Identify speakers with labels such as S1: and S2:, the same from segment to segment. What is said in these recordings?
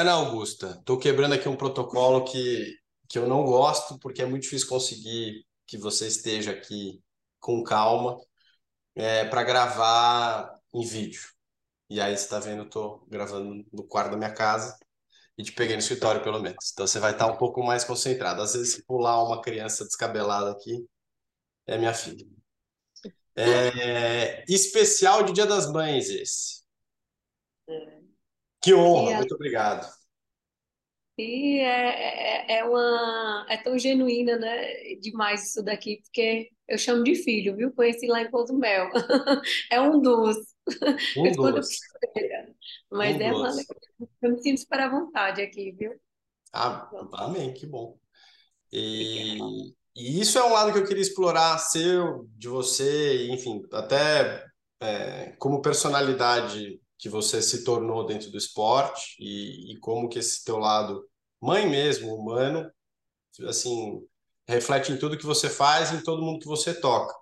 S1: Ana Augusta, estou quebrando aqui um protocolo que, que eu não gosto, porque é muito difícil conseguir que você esteja aqui com calma é, para gravar em vídeo. E aí você está vendo, eu estou gravando no quarto da minha casa e te peguei no escritório, pelo menos. Então você vai estar um pouco mais concentrado. Às vezes, se pular uma criança descabelada aqui, é minha filha. É, especial de Dia das Mães esse.
S2: É.
S1: Que honra,
S2: a-
S1: muito obrigado.
S2: e é, é, é uma, é tão genuína, né? Demais isso daqui, porque eu chamo de filho, viu? Conheci lá em Cozumel. É um dos.
S1: Um
S2: besteira, mas
S1: um
S2: é uma. Eu me sinto super à vontade aqui, viu?
S1: Ah, amém, que bom. E, e isso é um lado que eu queria explorar seu, de você, enfim, até é, como personalidade que você se tornou dentro do esporte e, e como que esse teu lado mãe mesmo, humano, assim, reflete em tudo que você faz em todo mundo que você toca.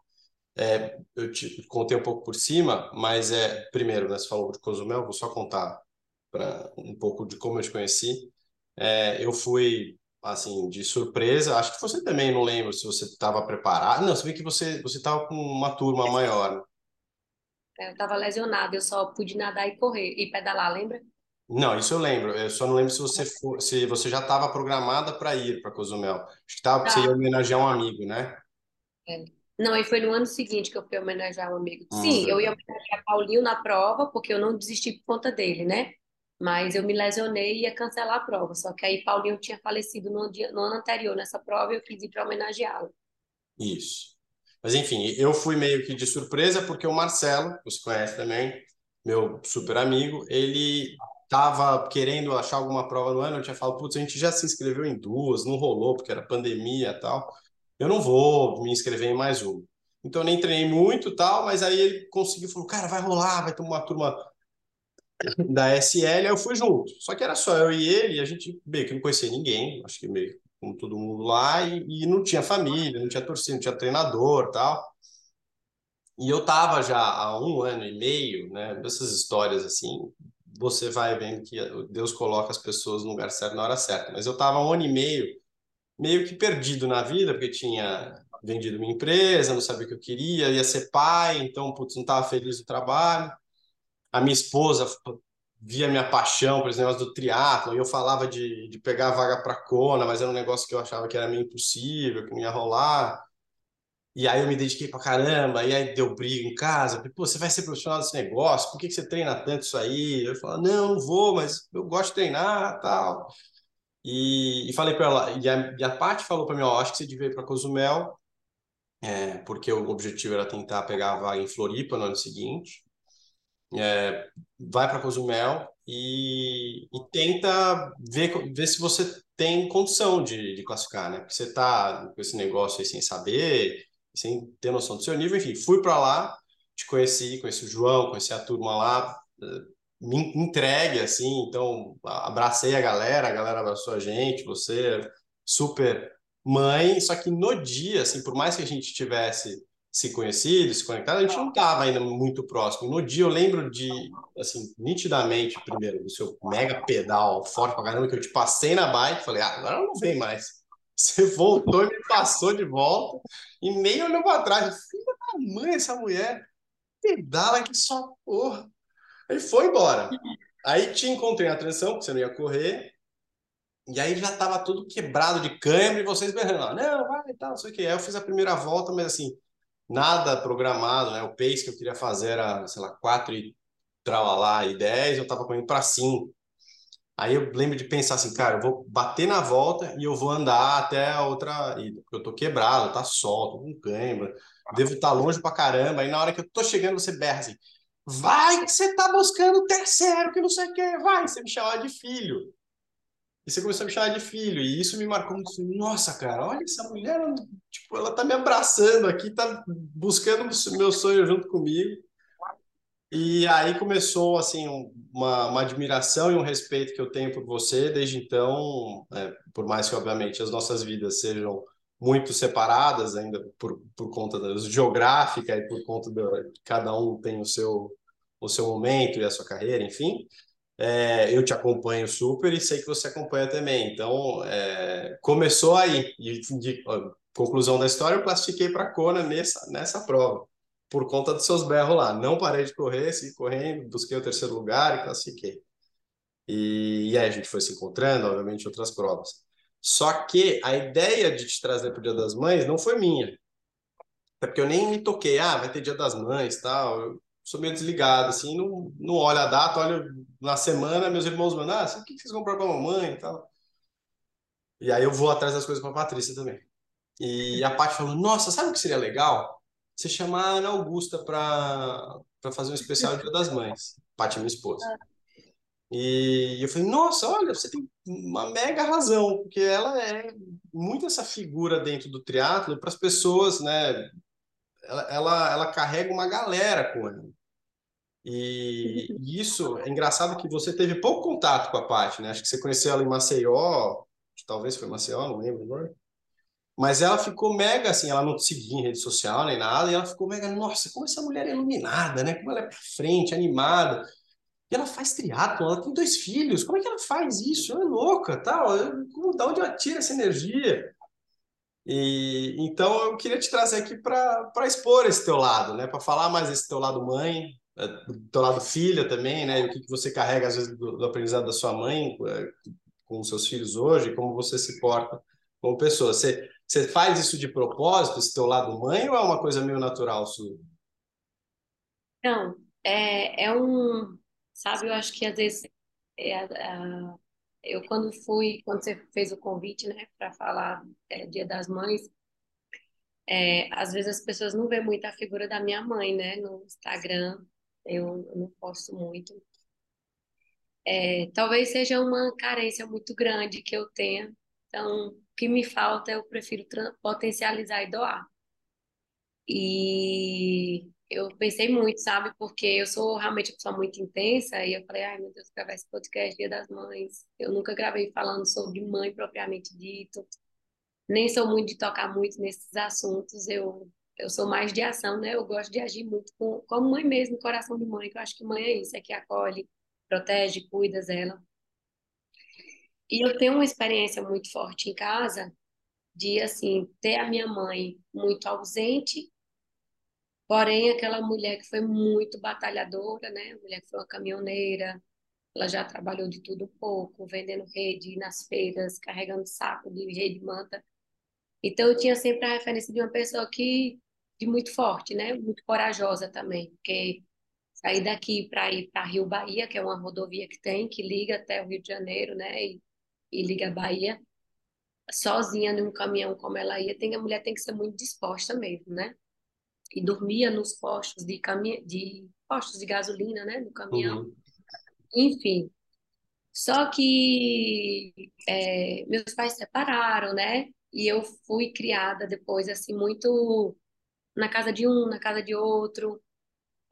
S1: É, eu te contei um pouco por cima, mas é primeiro, né, você falou de Cozumel, vou só contar para um pouco de como eu te conheci. É, eu fui assim de surpresa. Acho que você também não lembro se você estava preparado. Não, você vê que você você estava com uma turma maior. né?
S2: Eu estava lesionada, eu só pude nadar e correr e pedalar, lembra?
S1: Não, isso eu lembro. Eu só não lembro se você for, se você já estava programada para ir para Cozumel. Acho que tava, você ia
S2: Tá.
S1: homenagear um amigo, né?
S2: É. Não, e foi no ano seguinte que eu fui homenagear um amigo.
S1: Hum,
S2: Sim, eu ia homenagear Paulinho na prova, porque eu não desisti por conta dele, né? Mas eu me lesionei e ia cancelar a prova. Só que aí Paulinho tinha falecido no, dia, no ano anterior nessa prova e eu quis ir para homenageá-lo.
S1: Isso. Mas enfim, eu fui meio que de surpresa porque o Marcelo, você conhece também, meu super amigo, ele tava querendo achar alguma prova no ano, eu tinha falado, putz, a gente já se inscreveu em duas, não rolou porque era pandemia e tal. Eu não vou me inscrever em mais uma. Então eu nem treinei muito tal, mas aí ele conseguiu, falou, cara, vai rolar, vai ter uma turma da SL, aí eu fui junto. Só que era só eu e ele, e a gente meio que não conhecia ninguém, acho que meio como todo mundo lá, e, e não tinha família, não tinha torcida, não tinha treinador tal. E eu tava já há um ano e meio, né? Dessas histórias assim, você vai vendo que Deus coloca as pessoas no lugar certo na hora certa. Mas eu tava um ano e meio, meio que perdido na vida, porque tinha vendido minha empresa, não sabia o que eu queria, ia ser pai, então, putz, não tava feliz no trabalho. A minha esposa via minha paixão por negócio do triatlo, e eu falava de, de pegar a vaga para Kona, mas era um negócio que eu achava que era meio impossível, que não ia rolar. E aí eu me dediquei pra caramba, e aí deu briga em casa. Pô, você vai ser profissional desse negócio? Por que que você treina tanto isso aí? Eu falei, não, não vou, mas eu gosto de treinar tal. E, e falei para ela, e a, e a falou para mim, ó, acho que você devia ir para Cozumel, é, porque o objetivo era tentar pegar a vaga em Floripa no ano seguinte. É, vai para Cozumel e, e tenta ver, ver se você tem condição de, de classificar, né? Porque você tá com esse negócio aí sem saber, sem ter noção do seu nível. Enfim, fui para lá, te conheci, conheci o João, conheci a turma lá, eh, me entregue assim, então abracei a galera, a galera abraçou a gente, você super mãe, só que no dia, assim, por mais que a gente tivesse se conhecido, se conectado, a gente não estava ainda muito próximo. No dia eu lembro de, assim, nitidamente, primeiro, do seu mega pedal forte pra caramba, que eu te passei na bike, falei, ah, agora não vem mais. Você voltou e me passou de volta e nem olhou para trás. Filha da mãe, essa mulher pedala que só porra. Aí foi embora. Aí te encontrei na transição, porque você não ia correr, e aí já tava tudo quebrado de câimbra e vocês berrando não, vai e tal, não sei o que. Aí eu fiz a primeira volta, mas assim, nada programado, né? O pace que eu queria fazer era, sei lá, 4 e tralalá e 10, eu tava correndo para 5. Aí eu lembro de pensar assim, cara, eu vou bater na volta e eu vou andar até a outra porque eu tô quebrado, tá sol, tô com cãibra, devo estar longe pra caramba. Aí na hora que eu tô chegando, você berra assim, vai que você tá buscando o terceiro, que não sei o que, vai, você me chamar de filho. E você começou a me chamar de filho, e isso me marcou muito. Nossa, cara, olha essa mulher, tipo, ela tá me abraçando aqui, tá buscando meu sonho junto comigo. E aí começou, assim, um- uma, uma admiração e um respeito que eu tenho por você. Desde então, é, por mais que, obviamente, as nossas vidas sejam muito separadas, ainda por, por conta da geográfica e por conta da cada um tem o seu, o seu momento e a sua carreira, enfim. É, eu te acompanho super e sei que você acompanha também. Então, é, começou aí. E, de, ó, conclusão da história, eu classifiquei para a Kona nessa, nessa prova, por conta dos seus berros lá. Não parei de correr, segui correndo, busquei o terceiro lugar e classifiquei. E, e aí a gente foi se encontrando, obviamente, outras provas. Só que a ideia de te trazer para o Dia das Mães não foi minha. Porque eu nem me toquei, ah, vai ter Dia das Mães tal. Eu sou meio desligado, assim, não, não olho a data, olho na semana, meus irmãos mandam, ah, o que vocês compraram para a mamãe e tal. E aí eu vou atrás das coisas para a Patrícia também. E a Paty falou, nossa, sabe o que seria legal? Você chamar a Ana Augusta para fazer um especial Dia das Mães. Paty, minha esposa. E eu falei, nossa, olha, você tem uma mega razão, porque ela é muito essa figura dentro do triatlo para as pessoas, né? Ela, ela, ela, carrega uma galera com ela. E, e isso é engraçado que você teve pouco contato com a Paty, né? Acho que você conheceu ela em Maceió, talvez foi Maceió, não lembro agora. Mas ela ficou mega assim, ela não te seguia em rede social nem nada, e ela ficou mega, nossa, como essa mulher é iluminada, né? Como ela é pra frente, animada. E ela faz triatlo, ela tem dois filhos. Como é que ela faz isso? Ela é louca, tal. Como, da onde ela tira essa energia? E então eu queria te trazer aqui para expor esse teu lado, né? Para falar mais desse teu lado mãe, é, do teu lado filha também, né? E o que, que você carrega às vezes do, do aprendizado da sua mãe é, com os seus filhos hoje, como você se porta como pessoa. Você, você faz isso de propósito, esse teu lado mãe, ou é uma coisa meio natural?
S2: Não, é, é um sabe? Eu acho que às vezes é, eu quando fui, quando você fez o convite, né, para falar é, Dia das Mães, é, às vezes as pessoas não veem muito a figura da minha mãe, né, no Instagram. Eu, eu não posto muito. É, talvez seja uma carência muito grande que eu tenha. Então, o que me falta eu prefiro potencializar e doar. E eu pensei muito, sabe? Porque eu sou realmente uma pessoa muito intensa e eu falei, ai meu Deus, gravar esse podcast Dia das Mães. Eu nunca gravei falando sobre mãe propriamente dito. Nem sou muito de tocar muito nesses assuntos. Eu eu sou mais de ação, né? Eu gosto de agir muito com, como mãe mesmo, coração de mãe, que eu acho que mãe é isso, é que acolhe, protege, cuida dela. E eu tenho uma experiência muito forte em casa de, assim, ter a minha mãe muito ausente Porém, aquela mulher que foi muito batalhadora, né? Mulher que foi uma caminhoneira, ela já trabalhou de tudo um pouco, vendendo rede nas feiras, carregando saco de rede de manta. Então, eu tinha sempre a referência de uma pessoa que de muito forte, né? Muito corajosa também, porque sair daqui para ir para Rio Bahia, que é uma rodovia que tem que liga até o Rio de Janeiro, né? E, e liga a Bahia, sozinha num caminhão como ela ia, tem a mulher tem que ser muito disposta mesmo, né? E dormia nos postos de, cami de postos de gasolina, né, no caminhão. Uhum. Enfim. Só que é, meus pais separaram, né? E eu fui criada depois assim muito na casa de um, na casa de outro.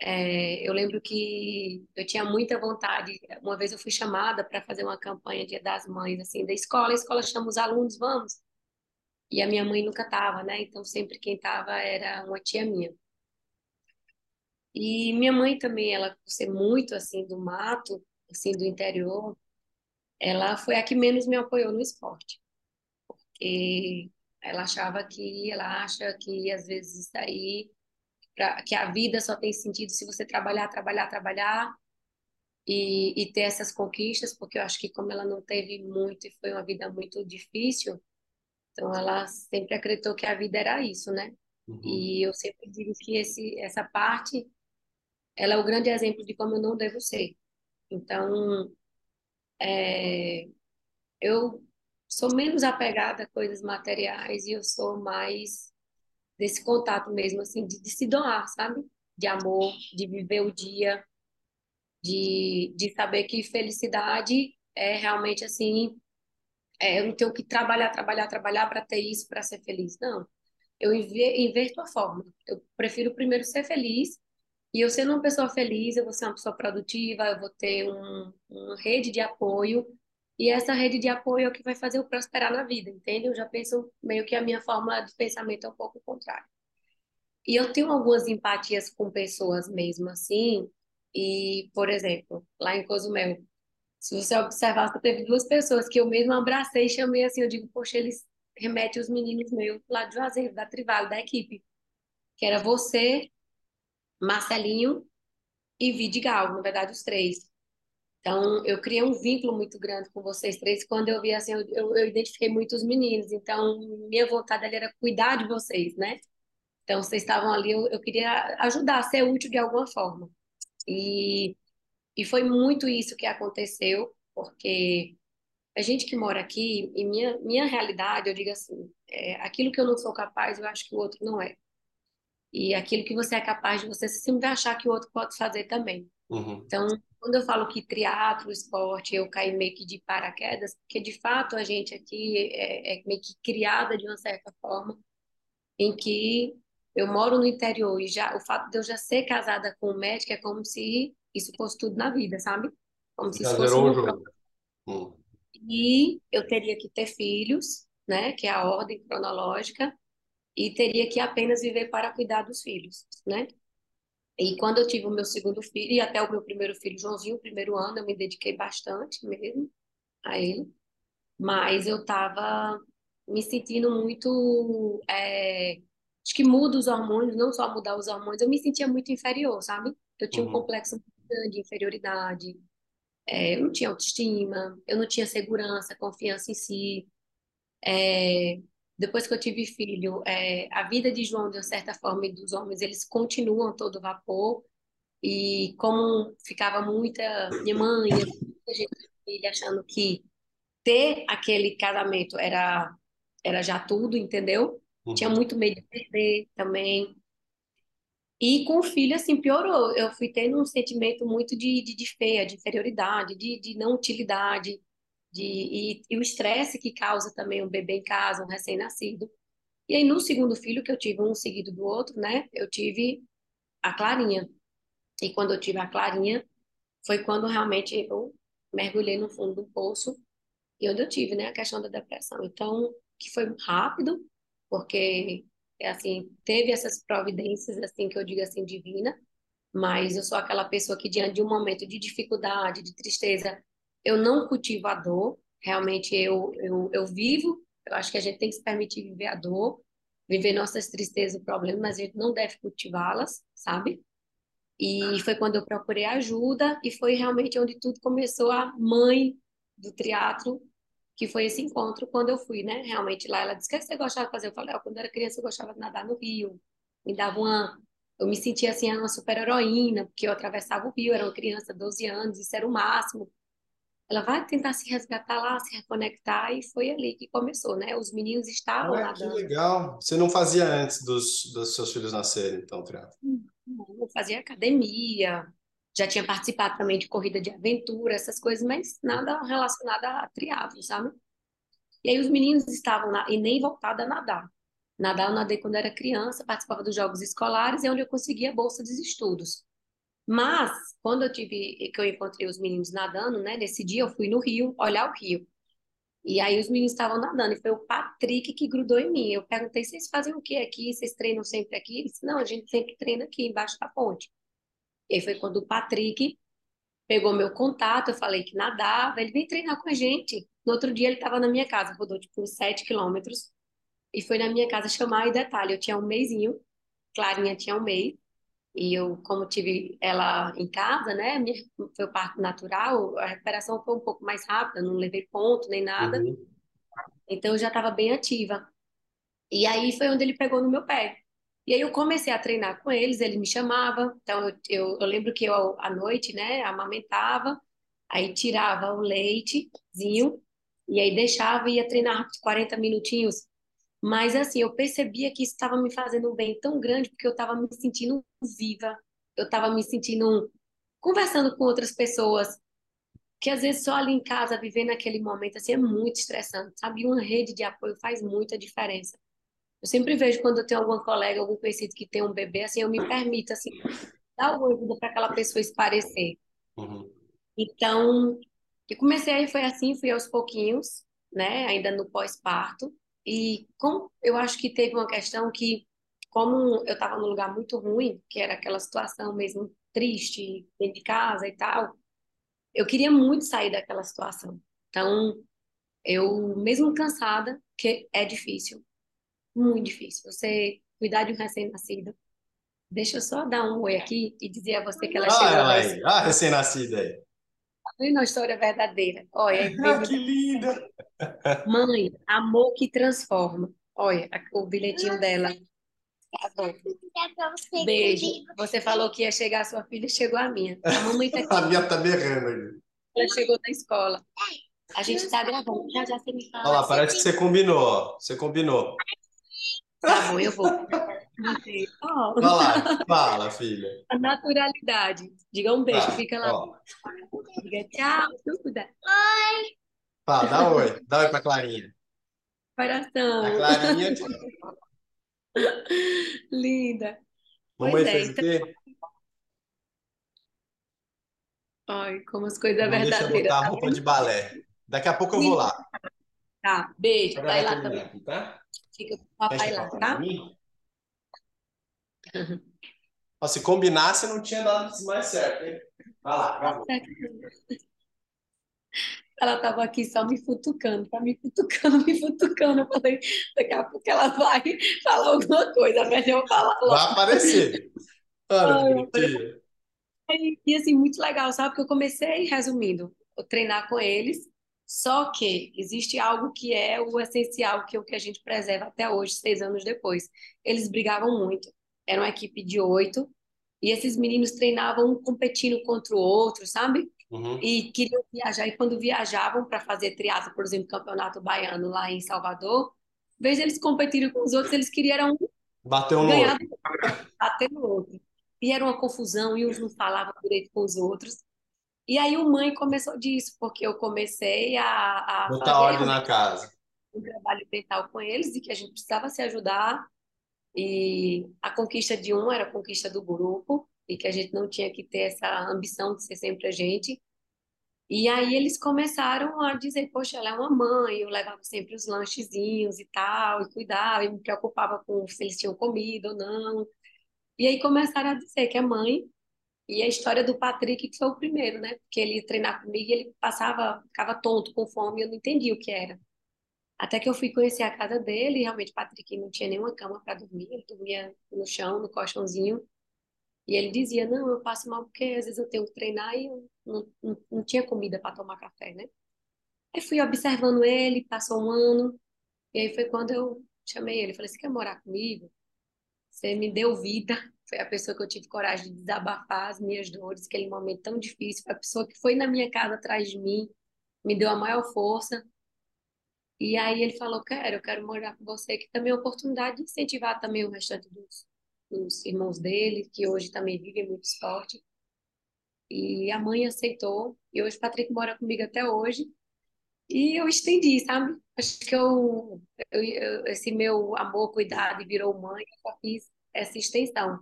S2: É, eu lembro que eu tinha muita vontade. Uma vez eu fui chamada para fazer uma campanha Dia das Mães, assim, da escola. A escola chama os alunos, vamos. E a minha mãe nunca estava, né? Então sempre quem estava era uma tia minha. E minha mãe também, ela por ser muito assim do mato, assim do interior, ela foi a que menos me apoiou no esporte. Porque ela achava que, ela acha que às vezes isso aí, pra, que a vida só tem sentido se você trabalhar, trabalhar, trabalhar e, e ter essas conquistas, porque eu acho que como ela não teve muito e foi uma vida muito difícil, então ela sempre acreditou que a vida era isso, né? Uhum. E eu sempre digo que esse, essa parte ela é o grande exemplo de como eu não devo ser. Então, é, eu sou menos apegada a coisas materiais e eu sou mais desse contato mesmo, assim, de, de se doar, sabe? De amor, de viver o dia, de, de saber que felicidade é realmente assim. É, eu não tenho que trabalhar, trabalhar, trabalhar para ter isso, para ser feliz. Não. Eu inverto a forma. Eu prefiro primeiro ser feliz e eu sendo uma pessoa feliz, eu vou ser uma pessoa produtiva, eu vou ter um, uma rede de apoio, e essa rede de apoio é o que vai fazer eu prosperar na vida, entende? Eu já penso meio que a minha forma de pensamento é um pouco contrária. E eu tenho algumas empatias com pessoas mesmo assim, e, por exemplo, lá em Cozumel, Se você observar, você teve duas pessoas que eu mesma abracei e chamei assim, eu digo, poxa, eles remetem os meninos meus lá de Juazeiro, da Trivale, da equipe, que era você, Marcelinho e Vidigal, na verdade os três. Então, eu criei um vínculo muito grande com vocês três. Quando eu vi assim, eu, eu identifiquei muito os meninos. Então, minha vontade ali era cuidar de vocês, né? Então, vocês estavam ali, eu, eu queria ajudar, ser útil de alguma forma. E, e foi muito isso que aconteceu, porque a gente que mora aqui, e minha, minha realidade, eu digo assim, é, aquilo que eu não sou capaz, eu acho que o outro não é. E aquilo que você é capaz de, você sempre achar que o outro pode fazer também.
S1: Uhum.
S2: Então, quando eu falo que triatlo, esporte, eu caí meio que de paraquedas, porque de fato a gente aqui é, é meio que criada de uma certa forma, em que eu moro no interior e já o fato de eu já ser casada com um médico é como se isso fosse tudo na vida, sabe? Como se isso fosse um
S1: jogo. Hum.
S2: e eu teria que ter filhos, né, que é a ordem cronológica, e teria que apenas viver para cuidar dos filhos, né? E quando eu tive o meu segundo filho, e até o meu primeiro filho, Joãozinho, o primeiro ano, eu me dediquei bastante mesmo a ele, mas eu estava me sentindo muito. é, acho que muda os hormônios, não só mudar os hormônios, eu me sentia muito inferior, sabe? Eu tinha um
S1: Uhum.
S2: complexo de inferioridade, é, eu não tinha autoestima, eu não tinha segurança, confiança em si. É, depois que eu tive filho, é, a vida de João, de uma certa forma, e dos homens, eles continuam todo vapor. E como ficava muita minha mãe, muita gente família achando que ter aquele casamento era era já tudo, entendeu? Tinha
S1: Uhum.
S2: muito medo de perder também. E com o filho, assim, piorou. Eu fui tendo um sentimento muito de, de, de feia, de inferioridade, de, de não utilidade, de, e, e o estresse que causa também um bebê em casa, um recém-nascido. E aí, no segundo filho, que eu tive um seguido do outro, né? Eu tive a Clarinha. E quando eu tive a Clarinha, foi quando realmente eu mergulhei no fundo do poço e onde eu tive, né, a questão da depressão. Então, que foi rápido, porque assim, teve essas providências assim que eu digo assim divina, mas eu sou aquela pessoa que diante de um momento de dificuldade, de tristeza, eu não cultivo a dor. Realmente eu eu, eu vivo, eu acho que a gente tem que se permitir viver a dor, viver nossas tristezas e problemas, mas a gente não deve cultivá-las, sabe? E foi quando eu procurei ajuda e foi realmente onde tudo começou, a mãe do triatlo, que foi esse encontro quando eu fui, né? Realmente lá ela disse: "O que você gostava de fazer?" Eu falei: "Ó, quando eu era criança eu gostava de nadar no rio". Me dava uma eu me sentia assim uma super-heroína, porque eu atravessava o rio, era uma criança, 12 anos, isso era o máximo. Ela vai tentar se resgatar lá, se reconectar e foi ali que começou, né? Os meninos estavam
S1: Ah, que
S2: nadando
S1: legal. Você não fazia antes dos, dos seus filhos nascerem, então, triatlo.
S2: Eu fazia academia, já tinha participado também de corrida de aventura, essas coisas, mas nada relacionado a triatlo, sabe? E aí os meninos estavam lá, e nem voltada a nadar. Nadar eu nadei quando era criança, participava dos jogos escolares, é onde eu conseguia a bolsa dos estudos. Mas, quando eu tive, que eu encontrei os meninos nadando, né, nesse dia eu fui no rio, olhar o rio. E aí os meninos estavam nadando, e foi o Patrick que grudou em mim. Eu perguntei, vocês fazem o que aqui? Vocês treinam sempre aqui? Ele disse, não, a gente sempre treina aqui, embaixo da ponte. E aí foi quando o Patrick pegou meu contato, eu falei que nadava, ele veio treinar com a gente. No outro dia ele estava na minha casa, rodou tipo uns 7 quilômetros, e foi na minha casa chamar, e detalhe, eu tinha um mêsinho, Clarinha tinha um mês, e eu, como tive ela em casa, né, minha, foi o parto natural, a recuperação foi um pouco mais rápida, não levei ponto nem nada,
S1: Uhum.
S2: então eu já estava bem ativa. E aí foi onde ele pegou no meu pé. E aí eu comecei a treinar com eles, ele me chamava. Então eu, eu, eu lembro que eu à noite, né, amamentava, aí tirava o leitezinho e aí deixava e ia treinar 40 minutinhos. Mas assim, eu percebia que isso estava me fazendo um bem tão grande porque eu estava me sentindo viva, eu estava me sentindo conversando com outras pessoas, que às vezes só ali em casa, vivendo aquele momento assim é muito estressante, sabe? Uma rede de apoio faz muita diferença. Eu sempre vejo quando eu tenho alguma colega, algum conhecido que tem um bebê, assim, eu me permito, assim, dar alguma ajuda para aquela pessoa esparecer.
S1: Uhum.
S2: Então, eu comecei aí, foi assim, fui aos pouquinhos, né, ainda no pós-parto. E como eu acho que teve uma questão que, como eu estava num lugar muito ruim, que era aquela situação mesmo triste, dentro de casa e tal, eu queria muito sair daquela situação. Então, eu, mesmo cansada, que é difícil, muito difícil. Você cuidar de um recém-nascido. Deixa eu só dar um oi aqui e dizer a você que ela
S1: Ah,
S2: chegou
S1: ela aí. Ah, recém-nascida aí.
S2: Uma história verdadeira. Olha,
S1: Ah, que linda.
S2: mãe, amor que transforma. Olha, a- o bilhetinho dela. Tá bom. Beijo. Você falou que ia chegar a sua filha, chegou a minha. A mamãe tá
S1: A minha tá berrando aqui.
S2: ela chegou da escola. A gente tá gravando. Já já você me fala.
S1: Olha lá, parece que você combinou, ó. Você combinou.
S2: Tá bom, eu vou.
S1: Olha lá, fala, filha.
S2: a naturalidade. Diga um beijo,
S1: Tá,
S2: fica lá.
S1: ó.
S2: Diga tchau, tudo.
S1: Fala, dá oi. Dá oi pra Clarinha.
S2: Coração.
S1: A Clarinha.
S2: Linda.
S1: Mamãe
S2: Pois é,
S1: fez o
S2: então-
S1: quê?
S2: Ai, como as coisas
S1: Não deixa eu
S2: verdadeiras.
S1: botar a roupa de balé. Daqui a pouco eu vou lá.
S2: Tá, beijo.
S1: Agora
S2: Vai lá também.
S1: aqui, tá?
S2: Fica com o papai lá, tá?
S1: Ó, se combinasse, não tinha dado mais certo, hein? Vai lá, acabou.
S2: Ela tava aqui só me futucando, tá me futucando, me futucando. Eu falei, daqui a pouco ela vai falar alguma coisa, melhor eu falar logo.
S1: Vai aparecer.
S2: E, assim, muito legal, sabe? Porque eu comecei, resumindo, treinar com eles, só que existe algo que é o essencial, que é o que a gente preserva até hoje, seis anos depois. Eles brigavam muito, era uma equipe de oito, e esses meninos treinavam um competindo contra o outro, sabe?
S1: Uhum.
S2: E queriam viajar, e quando viajavam para fazer triatlo, por exemplo, campeonato baiano lá em Salvador, em vez de eles competirem com os outros, eles queriam
S1: Bateu um no
S2: ganhar
S1: outro.
S2: bater no outro. E era uma confusão, e uns não falavam direito com os outros. E aí o mãe começou disso, porque eu comecei a, a
S1: Botar
S2: fazer
S1: ordem na casa.
S2: um trabalho mental com eles e que a gente precisava se ajudar. E a conquista de um era a conquista do grupo, e que a gente não tinha que ter essa ambição de ser sempre a gente. E aí eles começaram a dizer, poxa, ela é uma mãe, eu levava sempre os lanchezinhos e tal, e cuidava, e me preocupava com se eles tinham comida ou não. E aí começaram a dizer que é mãe, e a história do Patrick, que foi o primeiro, né? Porque ele ia treinar comigo e ele passava, ficava tonto, com fome, eu não entendia o que era. Até que eu fui conhecer a casa dele, e realmente o Patrick não tinha nenhuma cama para dormir, ele dormia no chão, no colchãozinho. E ele dizia: Não, eu passo mal porque às vezes eu tenho que treinar e eu não, não, não tinha comida para tomar café, né? Aí fui observando ele, passou um ano, e aí foi quando eu chamei ele. Falei: Você quer morar comigo? Você me deu vida. Foi a pessoa que eu tive coragem de desabafar as minhas dores, aquele momento tão difícil. Foi a pessoa que foi na minha casa atrás de mim, me deu a maior força. E aí ele falou: Quero, eu quero morar com você, que também é uma oportunidade de incentivar também o restante dos, dos irmãos dele, que hoje também vivem muito esporte. E a mãe aceitou, e hoje o Patrick mora comigo até hoje. E eu estendi, sabe? Acho que eu, eu, eu- esse meu amor, cuidado e virou mãe, eu só fiz essa extensão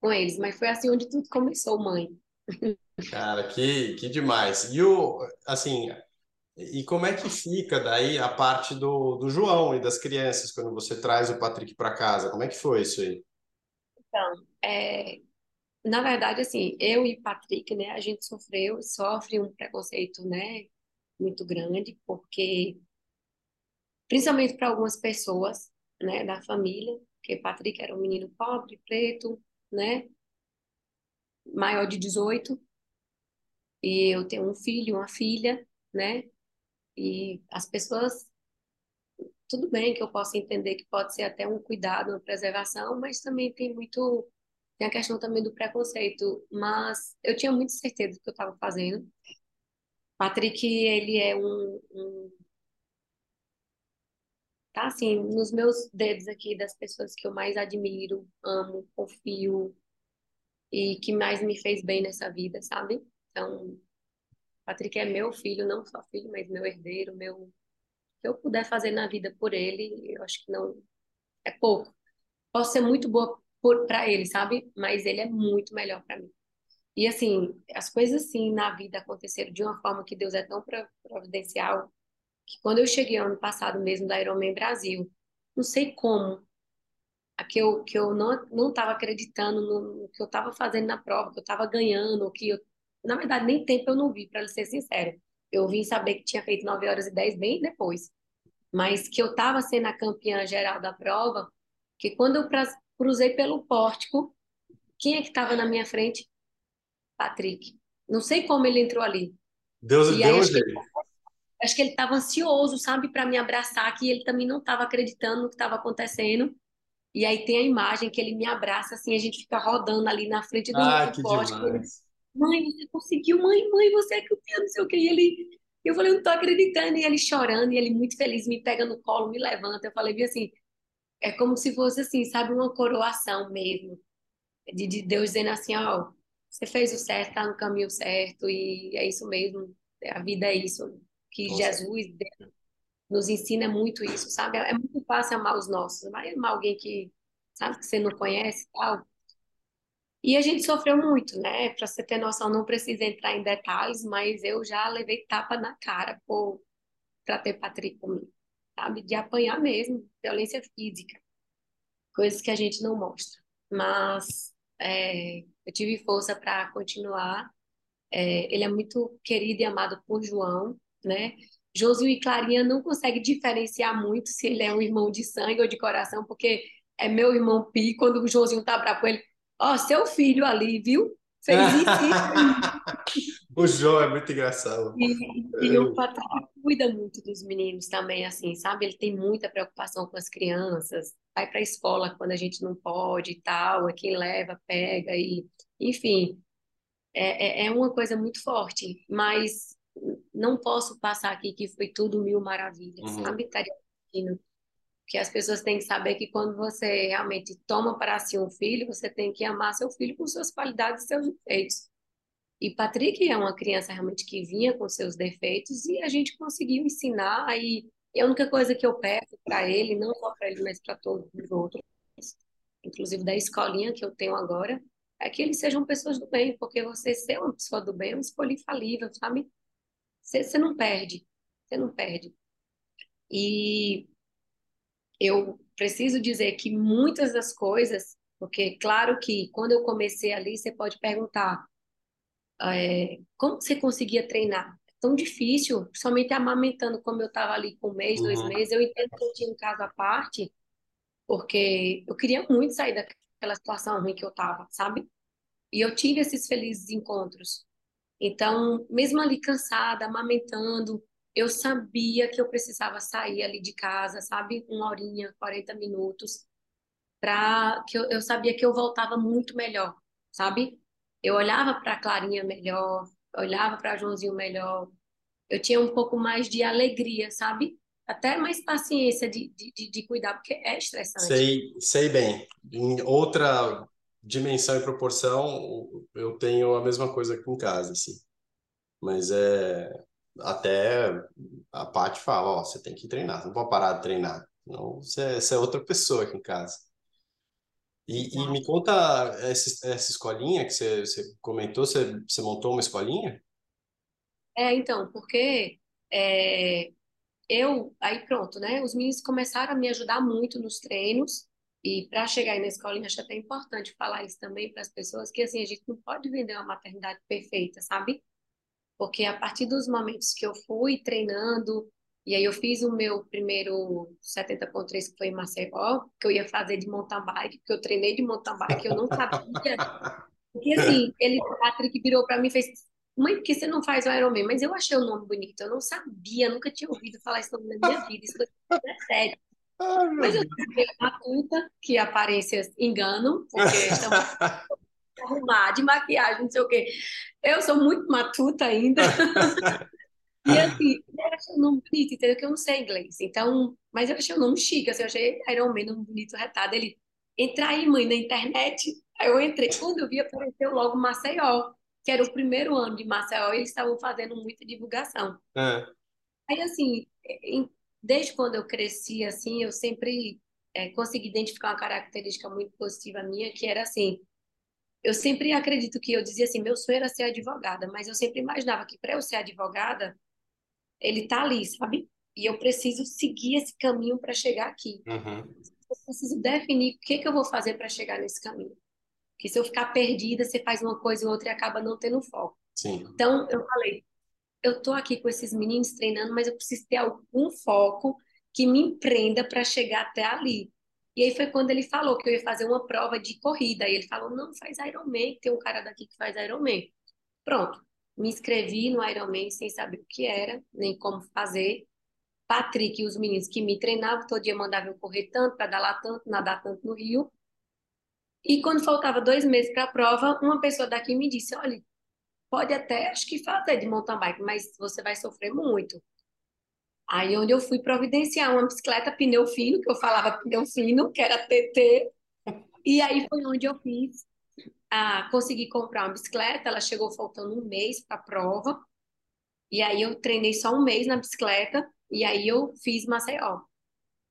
S2: com eles. Mas foi assim onde tudo começou, mãe.
S1: Cara, que, que demais. E o, assim, e como é que fica daí a parte do, do João e das crianças quando você traz o Patrick para casa? Como é que foi isso aí?
S2: Então, é, na verdade, assim, eu e Patrick, né, a gente sofreu, sofre um preconceito, né, muito grande, porque, principalmente para algumas pessoas, né, da família, porque Patrick era um menino pobre, preto, né, maior de 18, e eu tenho um filho, uma filha, né, e as pessoas, tudo bem que eu possa entender que pode ser até um cuidado, uma preservação, mas também tem muito Tem a questão também do preconceito, mas eu tinha muita certeza do que eu estava fazendo. Patrick, ele é um, um, tá assim, nos meus dedos aqui das pessoas que eu mais admiro, amo, confio e que mais me fez bem nessa vida, sabe? Então, Patrick é meu filho, não só filho, mas meu herdeiro, meu, que eu puder fazer na vida por ele, eu acho que não é pouco. Posso ser muito boa para ele, sabe? Mas ele é muito melhor para mim. E assim, as coisas assim na vida aconteceram de uma forma que Deus é tão providencial que quando eu cheguei ano passado mesmo da Ironman Brasil, não sei como, que eu, que eu não não estava acreditando no, no, que eu estava fazendo na prova, que eu estava ganhando, que eu Na verdade, nem tempo eu não vi, para ser sincero. Eu vim saber que tinha feito 9 horas e 10 bem depois. Mas que eu estava sendo a campeã geral da prova, que quando eu cruzei pelo pórtico, quem é que estava na minha frente? Patrick. Não sei como ele entrou ali.
S1: Deus, e
S2: que, acho que ele estava ansioso, sabe, para me abraçar, que ele também não estava acreditando no que estava acontecendo. E aí tem a imagem que ele me abraça, assim, a gente fica rodando ali na frente do,
S1: ah, poste. Ele,
S2: mãe, você conseguiu, mãe, mãe, você é campeã, não sei o que. E ele, eu falei, eu não tô acreditando. E ele chorando, e ele muito feliz, me pega no colo, me levanta. Eu falei, assim, é como se fosse assim, sabe, uma coroação mesmo. De, de Deus dizendo assim, ó, você fez o certo, tá no caminho certo, e é isso mesmo, a vida é isso. Que Nossa. Jesus nos ensina muito isso, sabe? É muito fácil amar os nossos, vai amar alguém que, sabe, que você não conhece e tal. E a gente sofreu muito, né? Para você ter noção, não precisa entrar em detalhes, mas eu já levei tapa na cara por para ter Patrick comigo, sabe? De apanhar mesmo, violência física, coisas que a gente não mostra. Mas é, eu tive força para continuar. É, ele é muito querido e amado por João, né? Josué e Clarinha não conseguem diferenciar muito se ele é um irmão de sangue ou de coração, porque é meu irmão Pi, quando o Josinho tá bravo com ele, ó, oh, seu filho ali, viu? Fez
S1: isso. o João é muito engraçado.
S2: E, e o Patrick cuida muito dos meninos também, assim, sabe? Ele tem muita preocupação com as crianças, vai para a escola quando a gente não pode e tal, é quem leva, pega, e enfim, é, é, é uma coisa muito forte, mas não posso passar aqui que foi tudo mil maravilhas, uhum. sabe, Tariana? Que as pessoas têm que saber que quando você realmente toma para si um filho, você tem que amar seu filho com suas qualidades e seus defeitos. E Patrick é uma criança realmente que vinha com seus defeitos e a gente conseguiu ensinar. E a única coisa que eu peço para ele, não só para ele, mas para todos os outros, inclusive da escolinha que eu tenho agora, é que eles sejam pessoas do bem, porque você ser uma pessoa do bem é uma escolha infalível, sabe? Você, você não perde, você não perde. E eu preciso dizer que muitas das coisas, porque claro que quando eu comecei ali, você pode perguntar é, como você conseguia treinar? É tão difícil, somente amamentando como eu estava ali com um mês, uhum. dois meses, eu entendo que eu tinha um caso à parte, porque eu queria muito sair daquela situação ruim que eu estava, sabe? E eu tive esses felizes encontros. Então, mesmo ali cansada, amamentando, eu sabia que eu precisava sair ali de casa, sabe? Uma horinha, 40 minutos, para que eu, eu sabia que eu voltava muito melhor, sabe? Eu olhava para Clarinha melhor, olhava para Joãozinho melhor. Eu tinha um pouco mais de alegria, sabe? Até mais paciência de, de, de cuidar, porque é estressante.
S1: Sei, sei bem. Em outra dimensão e proporção, eu tenho a mesma coisa aqui em casa, assim. Mas é até a Paty fala, ó, você tem que treinar, não pode parar de treinar. Não, você, você é outra pessoa aqui em casa. E, e me conta essa, essa escolinha que você, você comentou, você, você montou uma escolinha?
S2: É, então, porque é, eu, aí pronto, né? Os meninos começaram a me ajudar muito nos treinos, e para chegar na escolinha, acho até importante falar isso também para as pessoas, que assim, a gente não pode vender uma maternidade perfeita, sabe? Porque a partir dos momentos que eu fui treinando, e aí eu fiz o meu primeiro 70.3 que foi em Maceió, que eu ia fazer de mountain bike, que eu treinei de mountain bike, eu não sabia. Porque assim, ele, o Patrick virou para mim e fez, mãe, por que você não faz o Ironman? Mas eu achei o nome bonito, eu não sabia, nunca tinha ouvido falar esse nome na minha vida, isso foi 17. Ah, mas eu também matuta que aparências enganam, porque estão arrumar de maquiagem, não sei o quê. Eu sou muito matuta ainda. e assim, eu achei o nome bonito, entendeu? Que eu não sei inglês. Então, mas eu achei o nome chique, assim, eu achei Iron Man um bonito retado. Ele, entra aí, mãe, na internet. Aí eu entrei. Quando eu vi, apareceu logo Maceió, que era o primeiro ano de Maceió, e eles estavam fazendo muita divulgação. É. Aí, assim, em desde quando eu cresci, assim, eu sempre é, consegui identificar uma característica muito positiva minha, que era assim, eu sempre acredito que eu dizia assim, meu sonho era ser advogada, mas eu sempre imaginava que para eu ser advogada, ele tá ali, sabe? E eu preciso seguir esse caminho para chegar aqui. Uhum. Eu preciso definir o que, que eu vou fazer para chegar nesse caminho. Porque se eu ficar perdida, você faz uma coisa e outra e acaba não tendo foco.
S1: Sim.
S2: Então, eu falei, eu tô aqui com esses meninos treinando, mas eu preciso ter algum foco que me empreenda para chegar até ali. E aí foi quando ele falou que eu ia fazer uma prova de corrida. E ele falou: não, faz Ironman, tem um cara daqui que faz Ironman. Pronto, me inscrevi no Ironman sem saber o que era, nem como fazer. Patrick e os meninos que me treinavam, todo dia mandavam eu correr tanto, pedalar tanto, nadar tanto no Rio. E quando faltava dois meses para a prova, uma pessoa daqui me disse: olha, pode até, acho que fazer de mountain bike, mas você vai sofrer muito. Aí onde eu fui providenciar uma bicicleta pneu fino, que eu falava pneu fino, que era TT. E aí foi onde eu fiz, ah, consegui comprar uma bicicleta, ela chegou faltando um mês para a prova. E aí eu treinei só um mês na bicicleta, e aí eu fiz Maceió.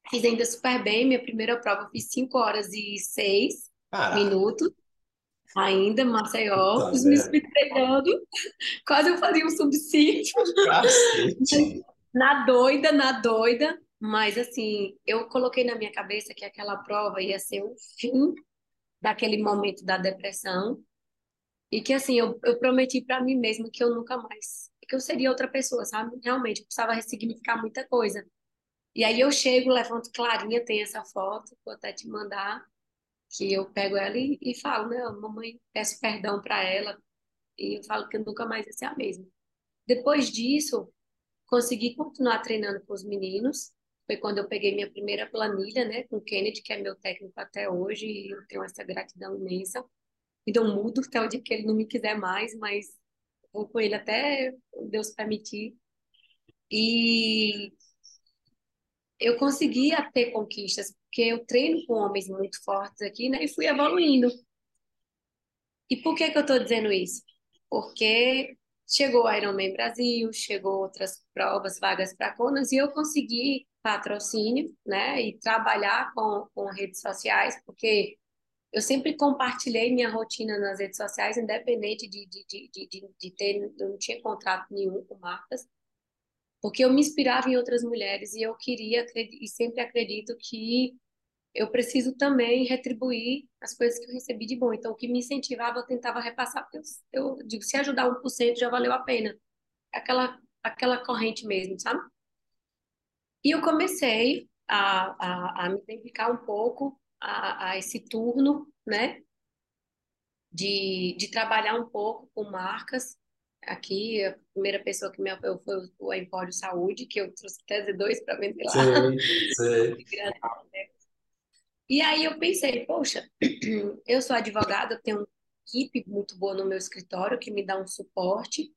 S2: Fiz ainda super bem, minha primeira prova eu fiz 5 horas e 6 minutos. Ainda, Maceió, tá os meus treinando, quase eu fazia um subsídio. na doida, na doida, mas assim, eu coloquei na minha cabeça que aquela prova ia ser o fim daquele momento da depressão e que assim, eu, eu prometi para mim mesma que eu nunca mais, que eu seria outra pessoa, sabe? Realmente, precisava ressignificar muita coisa. E aí eu chego, levanto Clarinha, tem essa foto, vou até te mandar, que eu pego ela e, e falo, né, mamãe, peço perdão para ela, e eu falo que eu nunca mais ia ser a mesma. Depois disso, consegui continuar treinando com os meninos. Foi quando eu peguei minha primeira planilha, né, com o Kennedy, que é meu técnico até hoje, e eu tenho essa gratidão imensa. Então, mudo até o dia que ele não me quiser mais, mas vou com ele até Deus permitir. E eu conseguia ter conquistas, porque eu treino com homens muito fortes aqui, né, e fui evoluindo. E por que que eu estou dizendo isso? Porque Chegou o Ironman Brasil, chegou outras provas, vagas para Conas, e eu consegui patrocínio, né, e trabalhar com, com redes sociais, porque eu sempre compartilhei minha rotina nas redes sociais, independente de, de, de, de, de ter, eu não tinha contrato nenhum com marcas, porque eu me inspirava em outras mulheres e eu queria, e sempre acredito que eu preciso também retribuir as coisas que eu recebi de bom. Então, o que me incentivava, eu tentava repassar, porque eu, eu digo, se ajudar 1% já valeu a pena. Aquela, aquela corrente mesmo, sabe? E eu comecei a, a, a me dedicar um pouco a, a esse turno, né? De, de trabalhar um pouco com marcas. Aqui, a primeira pessoa que me apoiou foi o Empório Saúde, que eu trouxe até Z2 para vender lá.
S1: Sim, sim.
S2: E aí eu pensei, poxa, eu sou advogada, eu tenho uma equipe muito boa no meu escritório que me dá um suporte.